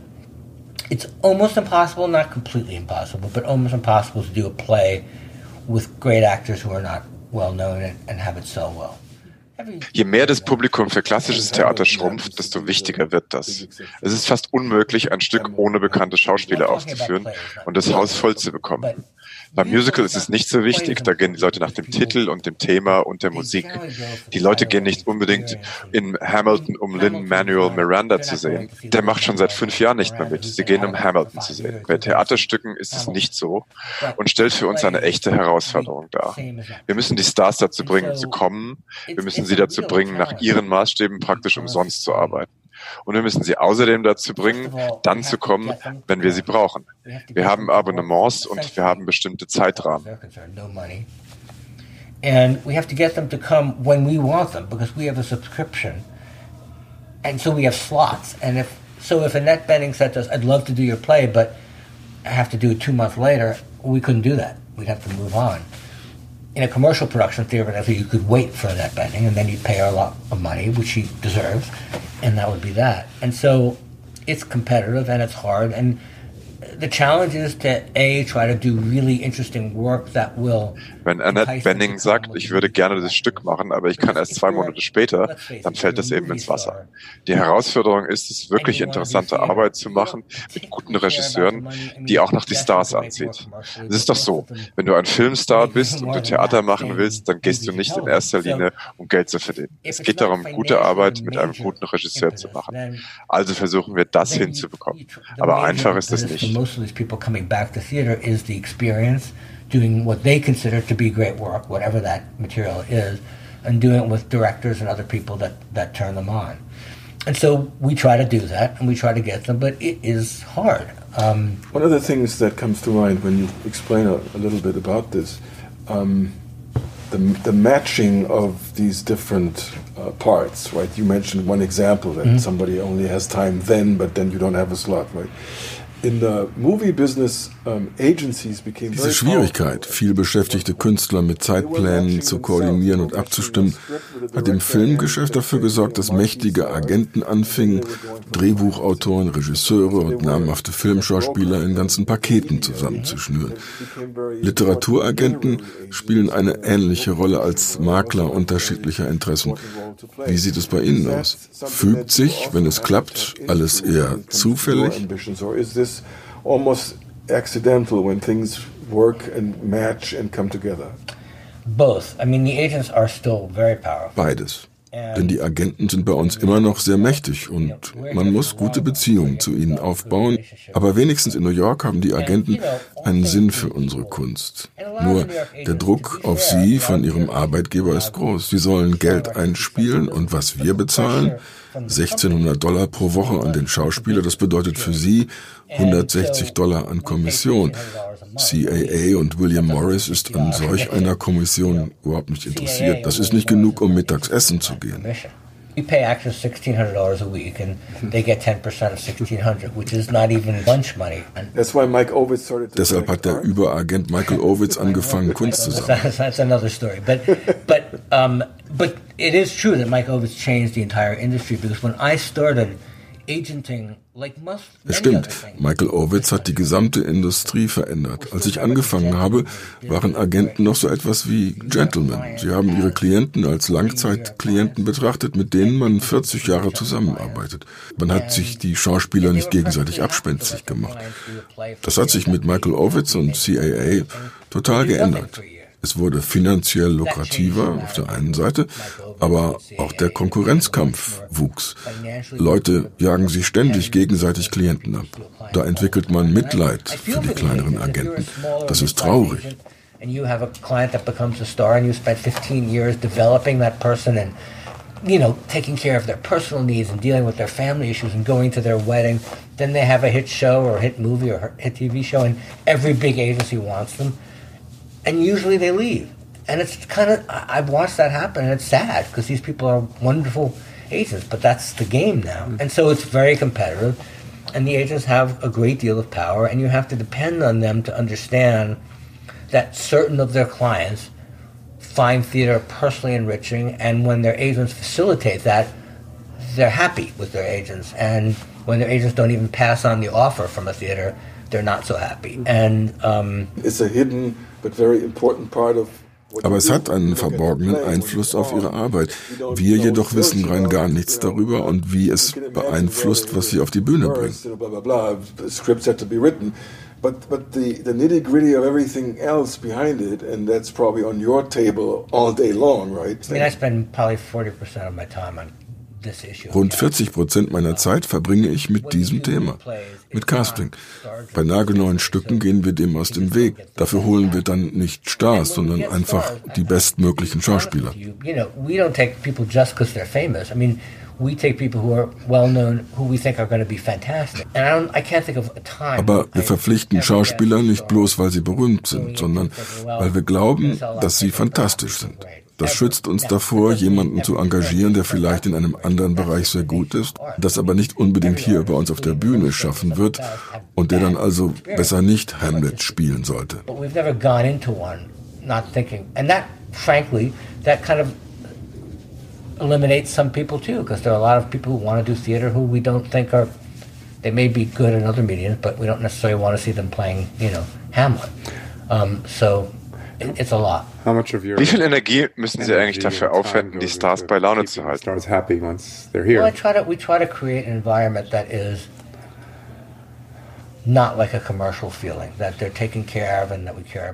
it's almost impossible, not completely impossible, but almost impossible to do a play with great actors who are not well known and, and have it sell well. Je mehr das Publikum für klassisches Theater schrumpft, desto wichtiger wird das. Es ist fast unmöglich, ein Stück ohne bekannte Schauspieler aufzuführen und das Haus voll zu bekommen. Beim Musical ist es nicht so wichtig, da gehen die Leute nach dem Titel und dem Thema und der Musik. Die Leute gehen nicht unbedingt in Hamilton, um Lin-Manuel Miranda zu sehen. Der macht schon seit fünf Jahren nicht mehr mit. Sie gehen, um Hamilton zu sehen. Bei Theaterstücken ist es nicht so und stellt für uns eine echte Herausforderung dar. Wir müssen die Stars dazu bringen, zu kommen. Wir müssen sie dazu bringen, nach ihren Maßstäben praktisch umsonst zu arbeiten. Und wir müssen sie außerdem dazu bringen, dann zu kommen, wenn wir sie brauchen. Wir haben Abonnements und wir haben bestimmte Zeitrahmen. And we have to get them to come when we want them because we have a subscription. And so we have slots. And if so if Annette Benning said to us, I'd love to do your play, but I have to do it two months later, we couldn't do that. We'd have to move on. In a commercial production, theoretically, you could wait for that bending, and then you'd pay her a lot of money, which she deserves, and that would be that. And so it's competitive and it's hard. And the challenge is to A, try to do really interesting work that will Wenn Annette Benning sagt, ich würde gerne das Stück machen, aber ich kann erst zwei Monate später, dann fällt das eben ins Wasser. Die Herausforderung ist es, wirklich interessante Arbeit zu machen mit guten Regisseuren, die auch noch die Stars anzieht. Es ist doch so, wenn du ein Filmstar *laughs* bist und du Theater machen willst, dann gehst du nicht in erster Linie, um Geld zu verdienen. Es geht darum, gute Arbeit mit einem guten Regisseur zu machen. Also versuchen wir das hinzubekommen. Aber einfach ist es nicht. Most of these people coming back to theater is the experience doing what they consider to be great work, whatever that material is, and doing it with directors and other people that, that turn them on. And so we try to do that and we try to get them, but it is hard. Um, One of the things that comes to mind when you explain a, a little bit about this, um, the, the matching of these different uh, parts, right? You mentioned one example that somebody only has time then, but then you don't have a slot, right? in the movie business Diese Schwierigkeit, viel beschäftigte Künstler mit Zeitplänen zu koordinieren und abzustimmen, hat im Filmgeschäft dafür gesorgt, dass mächtige Agenten anfingen, Drehbuchautoren, Regisseure und namhafte Filmschauspieler in ganzen Paketen zusammenzuschnüren. Literaturagenten spielen eine ähnliche Rolle als Makler unterschiedlicher Interessen. Wie sieht es bei Ihnen aus? Fügt sich, wenn es klappt, alles eher zufällig? almost accidental when things work and match and come together. Both. I mean, the agents are still very powerful. Beides. Denn die Agenten sind bei uns immer noch sehr mächtig und man muss gute Beziehungen zu ihnen aufbauen. Aber wenigstens in New York haben die Agenten einen Sinn für unsere Kunst. Nur der Druck auf sie von ihrem Arbeitgeber ist groß. Sie sollen Geld einspielen und was wir bezahlen, 1600 Dollar pro Woche an den Schauspieler, das bedeutet für sie 160 Dollar an Kommission. CAA und William Morris ist an solch einer Kommission überhaupt nicht interessiert. Das ist nicht genug, um mittags essen zu gehen. We pay actors sixteen hundred dollars a week, and they get ten percent of sixteen hundred, which is not even lunch money. That's why Mike Ovitz started. Deshalb hat der Überagent Michael Ovitz angefangen, Kunst zu sammeln. That's another story, but but um, but it is true that Mike Ovitz changed the entire industry because when I started agenting es stimmt, Michael Ovitz hat die gesamte Industrie verändert. Als ich angefangen habe, waren Agenten noch so etwas wie Gentlemen. Sie haben ihre Klienten als Langzeitklienten betrachtet, mit denen man 40 Jahre zusammenarbeitet. Man hat sich die Schauspieler nicht gegenseitig abspenstig gemacht. Das hat sich mit Michael Ovitz und CAA total geändert. Es wurde finanziell lukrativer auf der einen Seite, aber auch der Konkurrenzkampf wuchs. Leute jagen sich ständig gegenseitig Klienten ab. Da entwickelt man Mitleid für die kleineren Agenten. Das ist traurig. And you have a client that becomes a star and you spent 15 years developing that person and you know, taking care of their personal needs and dealing with their family issues and going to their wedding. Then they have a hit show or a hit movie or a hit TV show, and every big agency wants them. And usually they leave. And it's kind of, I've watched that happen, and it's sad because these people are wonderful agents, but that's the game now. Mm-hmm. And so it's very competitive, and the agents have a great deal of power, and you have to depend on them to understand that certain of their clients find theater personally enriching, and when their agents facilitate that, they're happy with their agents. And when their agents don't even pass on the offer from a theater, they're not so happy. Mm-hmm. And um, it's a hidden but very important part of Aber es hat einen verborgenen Einfluss auf ihre Arbeit. Wir jedoch wissen rein gar nichts darüber und wie es beeinflusst, was sie auf die Bühne bringen. But, but the, the nitty gritty of everything else behind it, and that's probably on your table all day long, right? I mean, I spend probably 40% of my time on Rund 40 Prozent meiner Zeit verbringe ich mit diesem Thema, mit Casting. Bei nagelneuen Stücken gehen wir dem aus dem Weg. Dafür holen wir dann nicht Stars, sondern einfach die bestmöglichen Schauspieler. Aber wir verpflichten Schauspieler nicht bloß, weil sie berühmt sind, sondern weil wir glauben, dass sie fantastisch sind. Das schützt uns davor, jemanden zu engagieren, der vielleicht in einem anderen Bereich sehr gut ist, das aber nicht unbedingt hier bei uns auf der Bühne schaffen wird und der dann also besser nicht Hamlet spielen sollte. eliminates some people too, because there are a lot of people who want to do theater who we don't think are, they may be good in other mediums, but we don't necessarily want to see them playing, you know, Hamlet. Um, so It's a lot. Wie viel Energie müssen Sie eigentlich dafür aufwenden, die Stars bei Laune zu halten? Well, I try to, we try to create an environment that is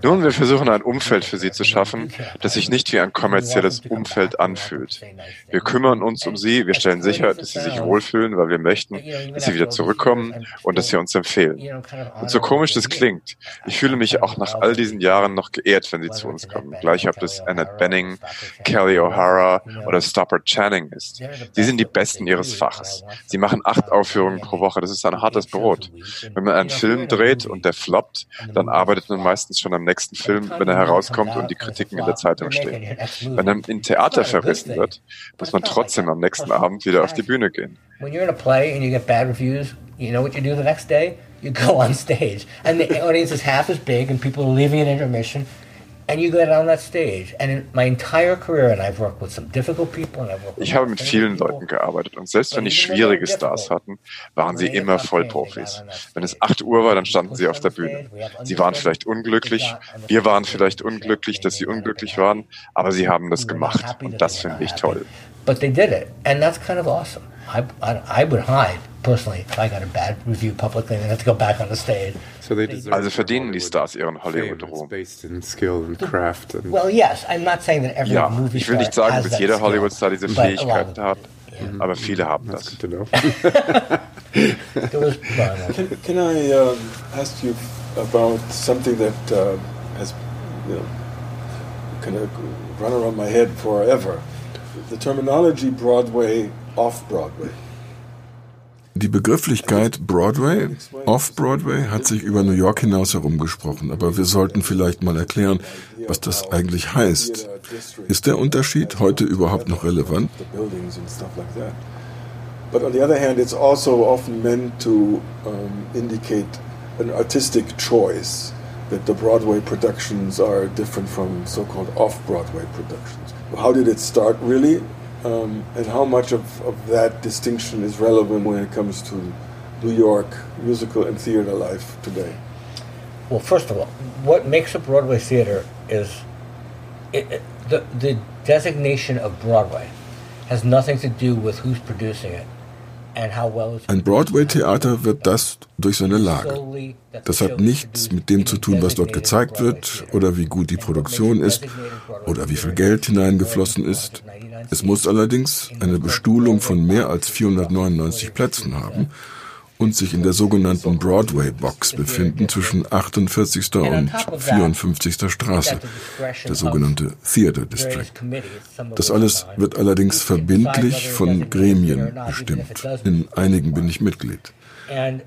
Nun, wir versuchen ein Umfeld für sie zu schaffen, das sich nicht wie ein kommerzielles Umfeld anfühlt. Wir kümmern uns um sie, wir stellen sicher, dass sie sich wohlfühlen, weil wir möchten, dass sie wieder zurückkommen und dass sie uns empfehlen. Und so komisch das klingt, ich fühle mich auch nach all diesen Jahren noch geehrt, wenn sie zu uns kommen. Gleich ob das Annette Benning, Kelly O'Hara oder Stopper Channing ist. Sie sind die Besten ihres Faches. Sie machen acht Aufführungen pro Woche. Das ist ein hartes Brot. Wenn man einen Film dreht und der floppt, dann arbeitet man meistens schon am nächsten Film, wenn er herauskommt und die Kritiken in der Zeitung stehen. Wenn er in Theater verrissen wird, muss man trotzdem am nächsten Abend wieder auf die Bühne gehen. When you're in a play and you get bad reviews, you know what you do the next day? You go on *laughs* stage, and the audience is half as big, and people are leaving at intermission, and you get on that stage. And in my entire career, and I've worked with some difficult people, and I've worked with Ich habe mit vielen people. Leuten gearbeitet und selbst wenn ich schwierige Stars hatten, waren sie immer Vollprofis. Wenn es 8 Uhr war, dann standen sie auf der Bühne. Sie waren vielleicht unglücklich, wir waren vielleicht unglücklich, dass sie unglücklich waren, aber sie haben das gemacht und das finde ich toll. But they did it, and that's kind of awesome. I, I, I would hide personally if I got a bad review publicly and I had to go back on the stage. So they deserve Also verdienen die Stars ihren Hollywood-Ruhm. based in skill and craft. And Well, yes, I'm not saying that every Ja, movie ich will star nicht sagen, has dass that jeder skill, Hollywood-Star diese but a lot Fähigkeiten of them. hat, aber viele haben das. that's good to know. *laughs* *laughs* There was, well, Can, can I um, ask you about something that uh, has, you know, kind of run around my head forever? The terminology Broadway, off Broadway. Die Begrifflichkeit Broadway, Off-Broadway hat sich über New York hinaus herumgesprochen, aber wir sollten vielleicht mal erklären, was das eigentlich heißt. Ist der Unterschied heute überhaupt noch relevant? But on the other hand, it's also often meant to um, indicate an artistic choice that the Broadway productions are different from so-called off-Broadway productions. How did it start really, um, and how much of, of that distinction is relevant when it comes to New York musical and theater life today? well, first of all, what makes a Broadway theater is it, it, the, the designation of Broadway has nothing to do with who's producing it Ein Broadway-Theater wird das durch seine Lage. Das hat nichts mit dem zu tun, was dort gezeigt wird oder wie gut die Produktion ist oder wie viel Geld hineingeflossen ist. Es muss allerdings eine Bestuhlung von mehr als 499 Plätzen haben und sich in der sogenannten Broadway Box befinden zwischen 48. und 54. Straße, der sogenannte Theater District. Das alles wird allerdings verbindlich von Gremien bestimmt. In einigen bin ich Mitglied.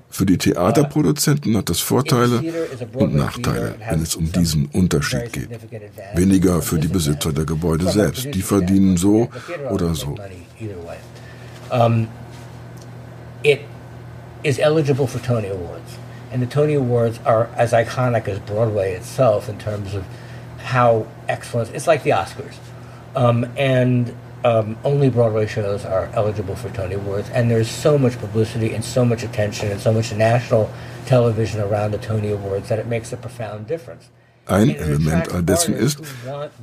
Für die Theaterproduzenten hat das Vorteile und Nachteile, wenn es um diesen Unterschied geht. Weniger für die Besitzer der Gebäude selbst. Die verdienen so oder so. It is eligible for Tony Awards, and the Tony Awards are as iconic as Broadway itself in terms of how excellent. It's like the Oscars, um, and um, only Broadway shows are eligible for Tony Awards. And there's so much publicity and so much attention and so much national television around the Tony Awards that it makes a profound difference. Ein Element all dessen ist,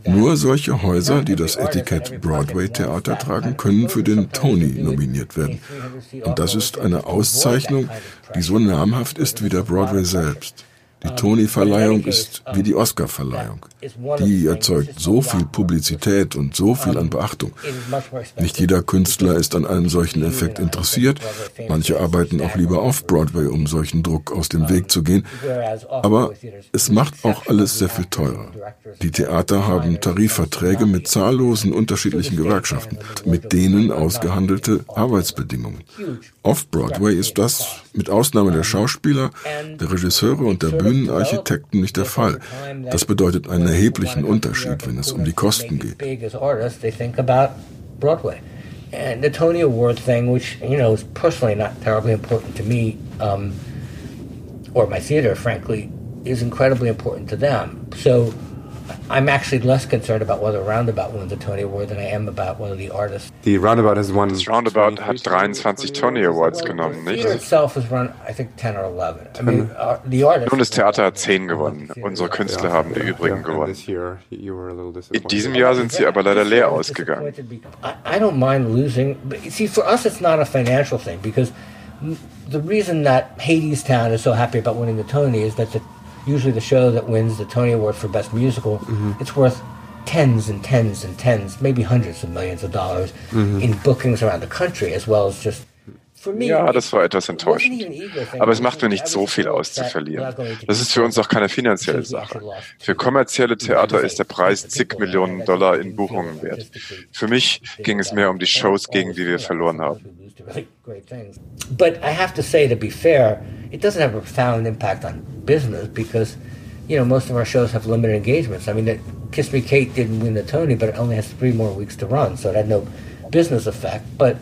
nur solche Häuser, die das Etikett Broadway Theater tragen, können für den Tony nominiert werden. Und das ist eine Auszeichnung, die so namhaft ist wie der Broadway selbst. Die Tony-Verleihung ist wie die Oscar-Verleihung. Die erzeugt so viel Publizität und so viel an Beachtung. Nicht jeder Künstler ist an einem solchen Effekt interessiert. Manche arbeiten auch lieber auf Broadway, um solchen Druck aus dem Weg zu gehen. Aber es macht auch alles sehr viel teurer. Die Theater haben Tarifverträge mit zahllosen unterschiedlichen Gewerkschaften, mit denen ausgehandelte Arbeitsbedingungen. Off-Broadway ist das, mit Ausnahme der Schauspieler, der Regisseure und der Bühnenarchitekten, nicht der Fall. Das bedeutet einen erheblichen Unterschied, wenn es um die Kosten geht. And the Tony Award thing, which you know is personally not terribly important to me, um, or my theater, frankly, is incredibly important to them. So I'm actually less concerned about whether Roundabout wins a Tony Award than I am about whether the artist. The Roundabout has won. Das Roundabout hat 23 Tony Awards genommen, nicht? theater itself has run, I think, 10 or 11. I mean, uh, the artist. Nun, das Theater hat 10 gewonnen. Unsere Künstler haben die übrigen And gewonnen. year, you were a little In diesem Jahr sind sie aber leider leer ausgegangen. I, I don't mind losing, but see, for us, it's not a financial thing because the reason that Hades Town is so happy about winning the Tony is that the, usually the show that wins the Tony Award for Best Musical, it's worth tens and tens and tens, maybe hundreds of millions of dollars in bookings around the country, as well as just. Ja, das war etwas enttäuschend. Aber es macht mir nicht so viel aus zu verlieren. Das ist für uns auch keine finanzielle Sache. Für kommerzielle Theater ist der Preis zig Millionen Dollar in Buchungen wert. Für mich ging es mehr um die Shows, gegen die wir verloren haben. But I have to say, to be fair, it doesn't have a profound impact on business because, you know, most of our shows have limited engagements. I mean, that Kiss Me Kate didn't win the Tony, but it only has three more weeks to run, so it had no business effect. But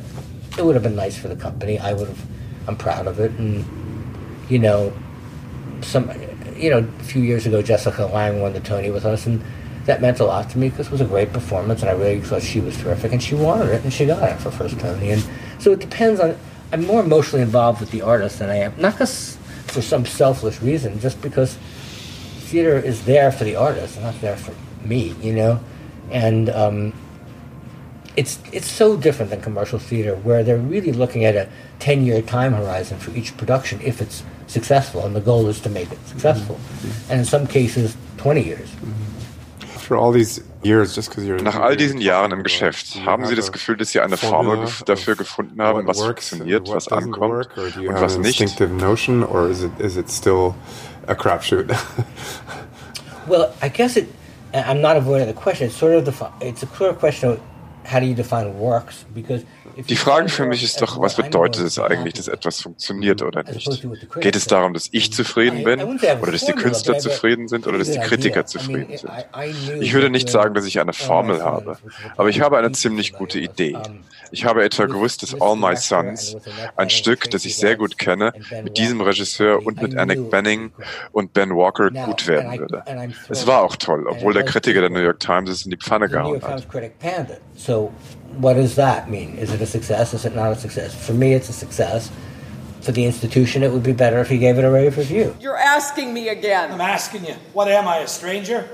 it would have been nice for the company. I would have, I'm proud of it, and you know, some, you know, a few years ago, Jessica Lang won the Tony with us, and that meant a lot to me because it was a great performance, and I really thought she was terrific, and she wanted it, and she got it for first Tony, and so it depends on. I'm more emotionally involved with the artist than I am, not because for some selfless reason, just because theater is there for the artist, not there for me, you know, and. Um, it's it's so different than commercial theater where they're really looking at a 10 year time horizon for each production if it's successful and the goal is to make it successful mm-hmm. and in some cases 20 years For all these years, just you're Nach all diesen Jahren im Geschäft, haben Sie das Gefühl, dass Sie eine Formel dafür gefunden haben, was funktioniert, was ankommt und was nicht? Notion, or is it, is it still a crapshoot? *laughs* well, I guess it. I'm not avoiding the question. It's sort of the. It's a clear question of how do you define works? Because Die Frage für mich ist doch, was bedeutet es eigentlich, dass etwas funktioniert oder nicht? Geht es darum, dass ich zufrieden bin oder dass die Künstler zufrieden sind oder dass die Kritiker zufrieden sind? Ich würde nicht sagen, dass ich eine Formel habe, aber ich habe eine ziemlich gute Idee. Ich habe etwa gewusst, dass All My Sons, ein Stück, das ich sehr gut kenne, mit diesem Regisseur und mit Anneke Benning und Ben Walker gut werden würde. Es war auch toll, obwohl der Kritiker der New York Times es in die Pfanne gehauen hat. What does that mean? Is it a success? Is it not a success? For me, it's a success. For the institution, it would be better if he gave it a rave review. You're asking me again. I'm asking you. What am I, a stranger?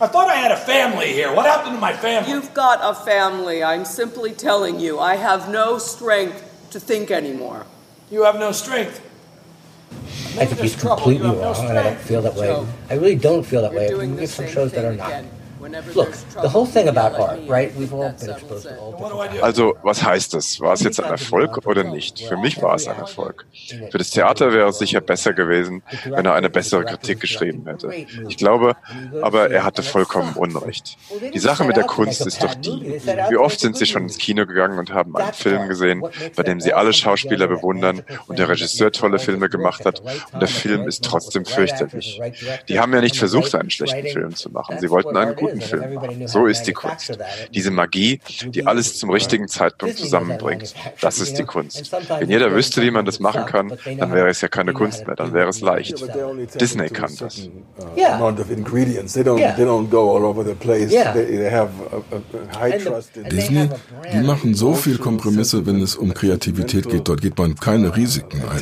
I thought I had a family here. What happened to my family? You've got a family. I'm simply telling you, I have no strength to think anymore. You have no strength. I think he's completely wrong, no and I don't feel that way. I really don't feel that way. We have some shows that are not. Again. Look, the whole thing about art, right? We've all been exposed to all Also, was heißt das? War es jetzt ein Erfolg oder nicht? Für mich war es ein Erfolg. Für das Theater wäre es sicher besser gewesen, wenn er eine bessere Kritik geschrieben hätte. Ich glaube, aber er hatte vollkommen Unrecht. Die Sache mit der Kunst ist doch die. Wie oft sind Sie schon ins Kino gegangen und haben einen Film gesehen, bei dem Sie alle Schauspieler bewundern und der Regisseur tolle Filme gemacht hat und der Film ist trotzdem fürchterlich. Die haben ja nicht versucht, einen schlechten Film zu machen. Sie wollten einen guten guten Film. So ist die Kunst. Diese Magie, die alles zum richtigen Zeitpunkt zusammenbringt. Das ist die Kunst. Wenn jeder wüsste, wie man das machen kann, dann wäre es ja keine Kunst mehr, dann wäre es leicht. Disney kann das. Disney, die machen so viel Kompromisse, wenn es um Kreativität geht. Dort geht man keine Risiken ein.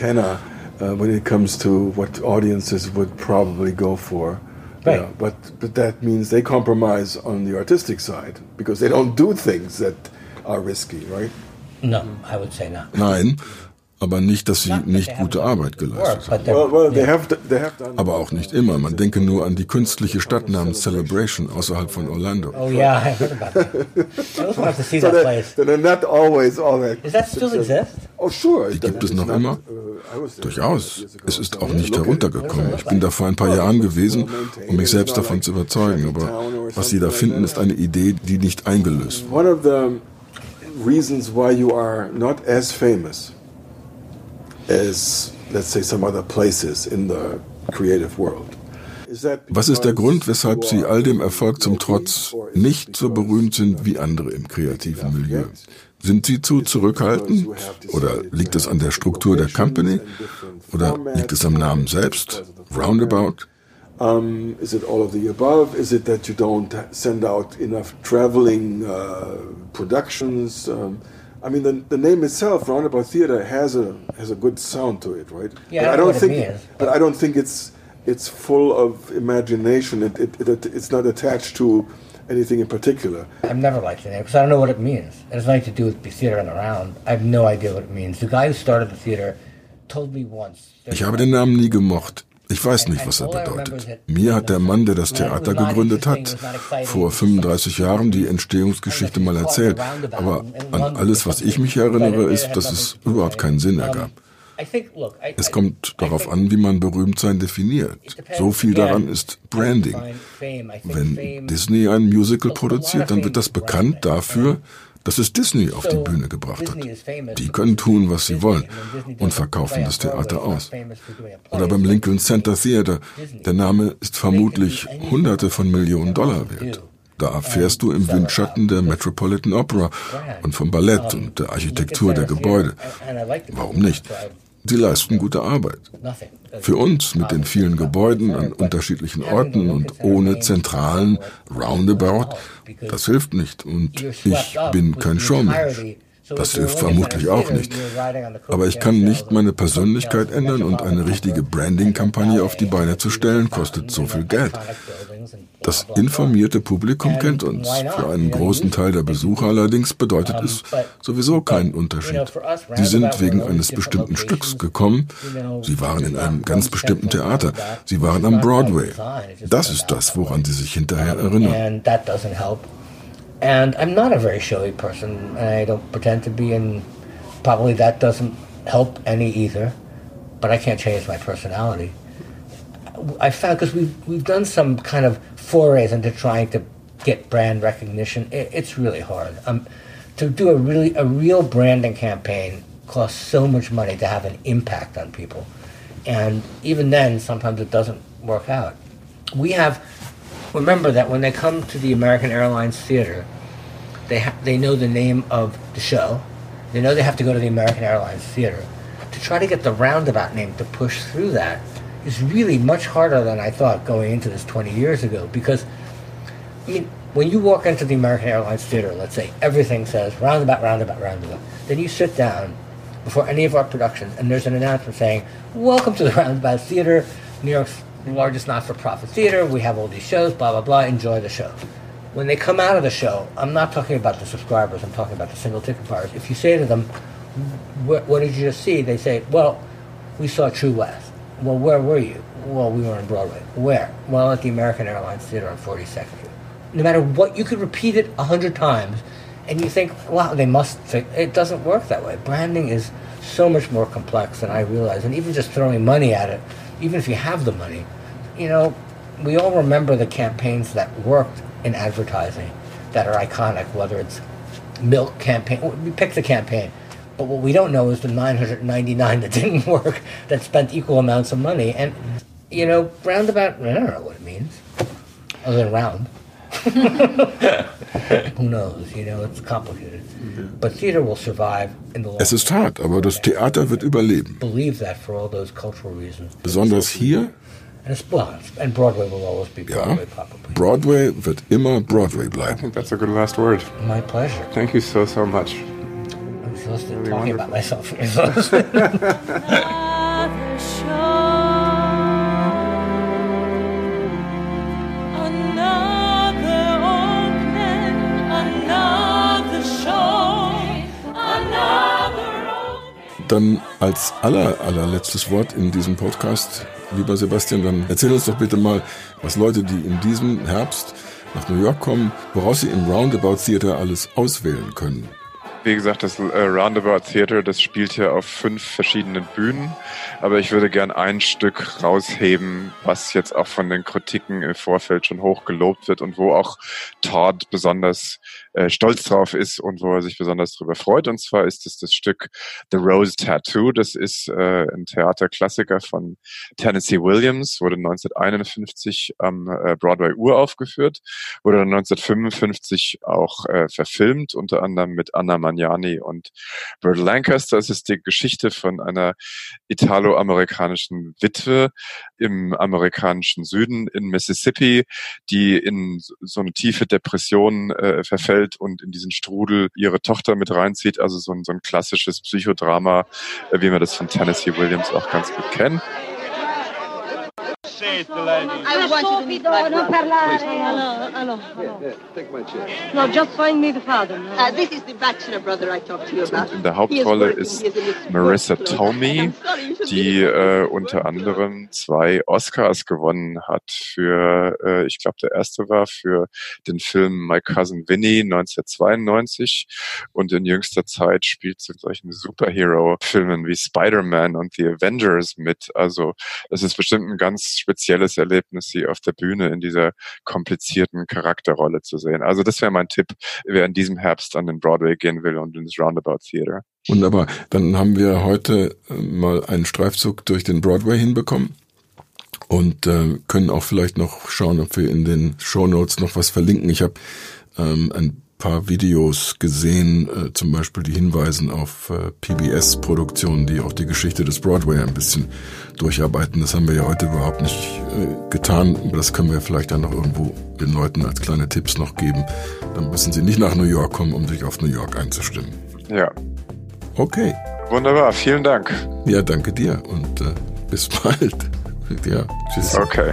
When it comes to what audiences would probably go for. Right. Yeah, but but that means they compromise on the artistic side because they don't do things that are risky, right? No, I would say not. Nein, aber nicht, dass sie nicht gute Arbeit geleistet haben. Aber auch nicht immer. Man denke nur an die künstliche Stadt namens Celebration außerhalb von Orlando. Oh yeah, *laughs* I heard about that. I also want to see that place. Not always all that. Does that still exist? Oh sure. Die gibt es noch immer. Uh, Durchaus. Es ist auch nicht heruntergekommen. Ich bin da vor ein paar Jahren gewesen, um mich selbst davon zu überzeugen. Aber was Sie da finden, ist eine Idee, die nicht eingelöst wurde. One of the reasons why you are not as famous as, let's say, some other places in the creative world. Was ist der Grund, weshalb Sie all dem Erfolg zum Trotz nicht so berühmt sind wie andere im kreativen Milieu? Sind Sie zu zurückhaltend? Oder liegt es an der Struktur der Company? Oder liegt es am Namen selbst? Roundabout? Um, is it all of the above? Is it that you don't send out enough traveling uh, productions? Um, I mean, the, the name itself, Roundabout Theater, has a has a good sound to it, right? Yeah, but I, I don't think, means, but I don't think it's it's full of imagination. It, it, it it's not attached to anything in particular. I've never liked the name because I don't know what it means. It has nothing to do with theater and around. I have no idea what it means. The guy who started the theater told me once. Ich habe den Namen nie gemocht. Ich weiß nicht, was er bedeutet. Mir hat der Mann, der das Theater gegründet hat, vor 35 Jahren die Entstehungsgeschichte mal erzählt. Aber an alles, was ich mich erinnere, ist, dass es überhaupt keinen Sinn ergab. Es kommt darauf an, wie man Berühmtsein definiert. So viel daran ist Branding. Wenn Disney ein Musical produziert, dann wird das bekannt dafür, dass es Disney auf die Bühne gebracht hat. Die können tun, was sie wollen und verkaufen das Theater aus. Oder beim Lincoln Center Theater. Der Name ist vermutlich Hunderte von Millionen Dollar wert. Da erfährst du im Windschatten der Metropolitan Opera und vom Ballett und der Architektur der Gebäude. Warum nicht? Sie leisten gute Arbeit. Für uns mit den vielen Gebäuden an unterschiedlichen Orten und ohne zentralen Roundabout, das hilft nicht. Und ich bin kein Showmensch. Das hilft vermutlich auch nicht. Aber ich kann nicht meine Persönlichkeit ändern und eine richtige Branding-Kampagne auf die Beine zu stellen, kostet so viel Geld. Das informierte Publikum kennt uns. Für einen großen Teil der Besucher allerdings bedeutet es sowieso keinen Unterschied. Sie sind wegen eines bestimmten Stücks gekommen. Sie waren in einem ganz bestimmten Theater. Sie waren am Broadway. Das ist das, woran sie sich hinterher erinnern. And I'm not a very showy person, I don't pretend to be, and probably that doesn't help any either. But I can't change my personality. I found because we've we've done some kind of forays into trying to get brand recognition. It, it's really hard. Um, to do a really a real branding campaign costs so much money to have an impact on people, and even then, sometimes it doesn't work out. We have remember that when they come to the American Airlines Theater, they ha- they know the name of the show. They know they have to go to the American Airlines Theater. To try to get the roundabout name to push through that is really much harder than I thought going into this 20 years ago. Because, I mean, when you walk into the American Airlines Theater, let's say everything says roundabout, roundabout, roundabout. Then you sit down before any of our productions, and there's an announcement saying, "Welcome to the Roundabout Theater, New York's largest not-for-profit theater. We have all these shows, blah blah blah. Enjoy the show." When they come out of the show, I'm not talking about the subscribers. I'm talking about the single ticket buyers. If you say to them, "What, what did you just see?" They say, "Well, we saw True West." Well, where were you? Well, we were on Broadway. Where? Well, at the American Airlines Theater on 42nd Street. No matter what, you could repeat it a hundred times, and you think, wow, they must think. It doesn't work that way. Branding is so much more complex than I realize, and even just throwing money at it, even if you have the money, you know, we all remember the campaigns that worked in advertising that are iconic, whether it's milk campaign. We pick the campaign. But what we don't know is the 999 that *laughs* didn't work, that spent equal amounts of money. And, you know, roundabout, I don't know what it means, other than round. *laughs* Who knows? You know, it's complicated. But theater will survive in the long Es ist hart, aber das Theater wird überleben. Believe that for all those cultural reasons. Besonders hier. And, it's, well, and Broadway will always be Broadway, Ja, probably. Broadway wird immer Broadway I think that's a good last word. My pleasure. Thank you so, so much. I'm supposed to Really talking about myself. *laughs* *laughs* Dann als aller, allerletztes Wort in diesem Podcast, lieber Sebastian, dann erzähl uns doch bitte mal, was Leute, die in diesem Herbst nach New York kommen, woraus sie im Roundabout Theater alles auswählen können. Wie gesagt, das äh, Roundabout Theater, das spielt ja auf fünf verschiedenen Bühnen. Aber ich würde gern ein Stück rausheben, was jetzt auch von den Kritiken im Vorfeld schon hoch gelobt wird und wo auch Todd besonders äh, stolz drauf ist und wo er sich besonders darüber freut. Und zwar ist es das Stück The Rose Tattoo. Das ist äh, ein Theaterklassiker von Tennessee Williams, wurde 1951 am äh, Broadway uraufgeführt, wurde dann 1955 auch äh, verfilmt, unter anderem mit Anna Magnani und Burt Lancaster. Es ist die Geschichte von einer italo-amerikanischen Witwe im amerikanischen Süden in Mississippi, die in so eine tiefe Depression äh, verfällt und in diesen Strudel ihre Tochter mit reinzieht. Also so ein, so ein klassisches Psychodrama, äh, wie man das von Tennessee Williams auch ganz gut kennt. I want you to meet my non parlare. Allora, allora, allora. No, just find me the father. no? Uh, this is the bachelor brother I talked to you about. In der Hauptrolle ist Marissa. Tomei, die äh, unter anderem zwei Oscars gewonnen hat für, äh, ich glaube, der erste war für den Film My Cousin Vinny 1992 und in jüngster Zeit spielt sie in solchen Superhero-Filmen wie Spider-Man und The Avengers mit. Also es ist bestimmt ein ganz spezielles Erlebnis, sie auf der Bühne in dieser komplizierten Charakterrolle zu sehen. Also das wäre mein Tipp, wer in diesem Herbst an den Broadway gehen will und ins Roundabout Theater. Wunderbar. Dann haben wir heute äh, mal einen Streifzug durch den Broadway hinbekommen und äh, können auch vielleicht noch schauen, ob wir in den Show Notes noch was verlinken. Ich habe ähm, ein paar Videos gesehen, äh, zum Beispiel die hinweisen auf äh, PBS-Produktionen, die auch die Geschichte des Broadway ein bisschen durcharbeiten. Das haben wir ja heute überhaupt nicht äh, getan. Aber das können wir vielleicht dann noch irgendwo den Leuten als kleine Tipps noch geben. Dann müssen sie nicht nach New York kommen, um sich auf New York einzustimmen. Ja. Okay. Wunderbar, vielen Dank. Ja, danke dir und äh, bis *laughs* bald. Ja, tschüss. Okay.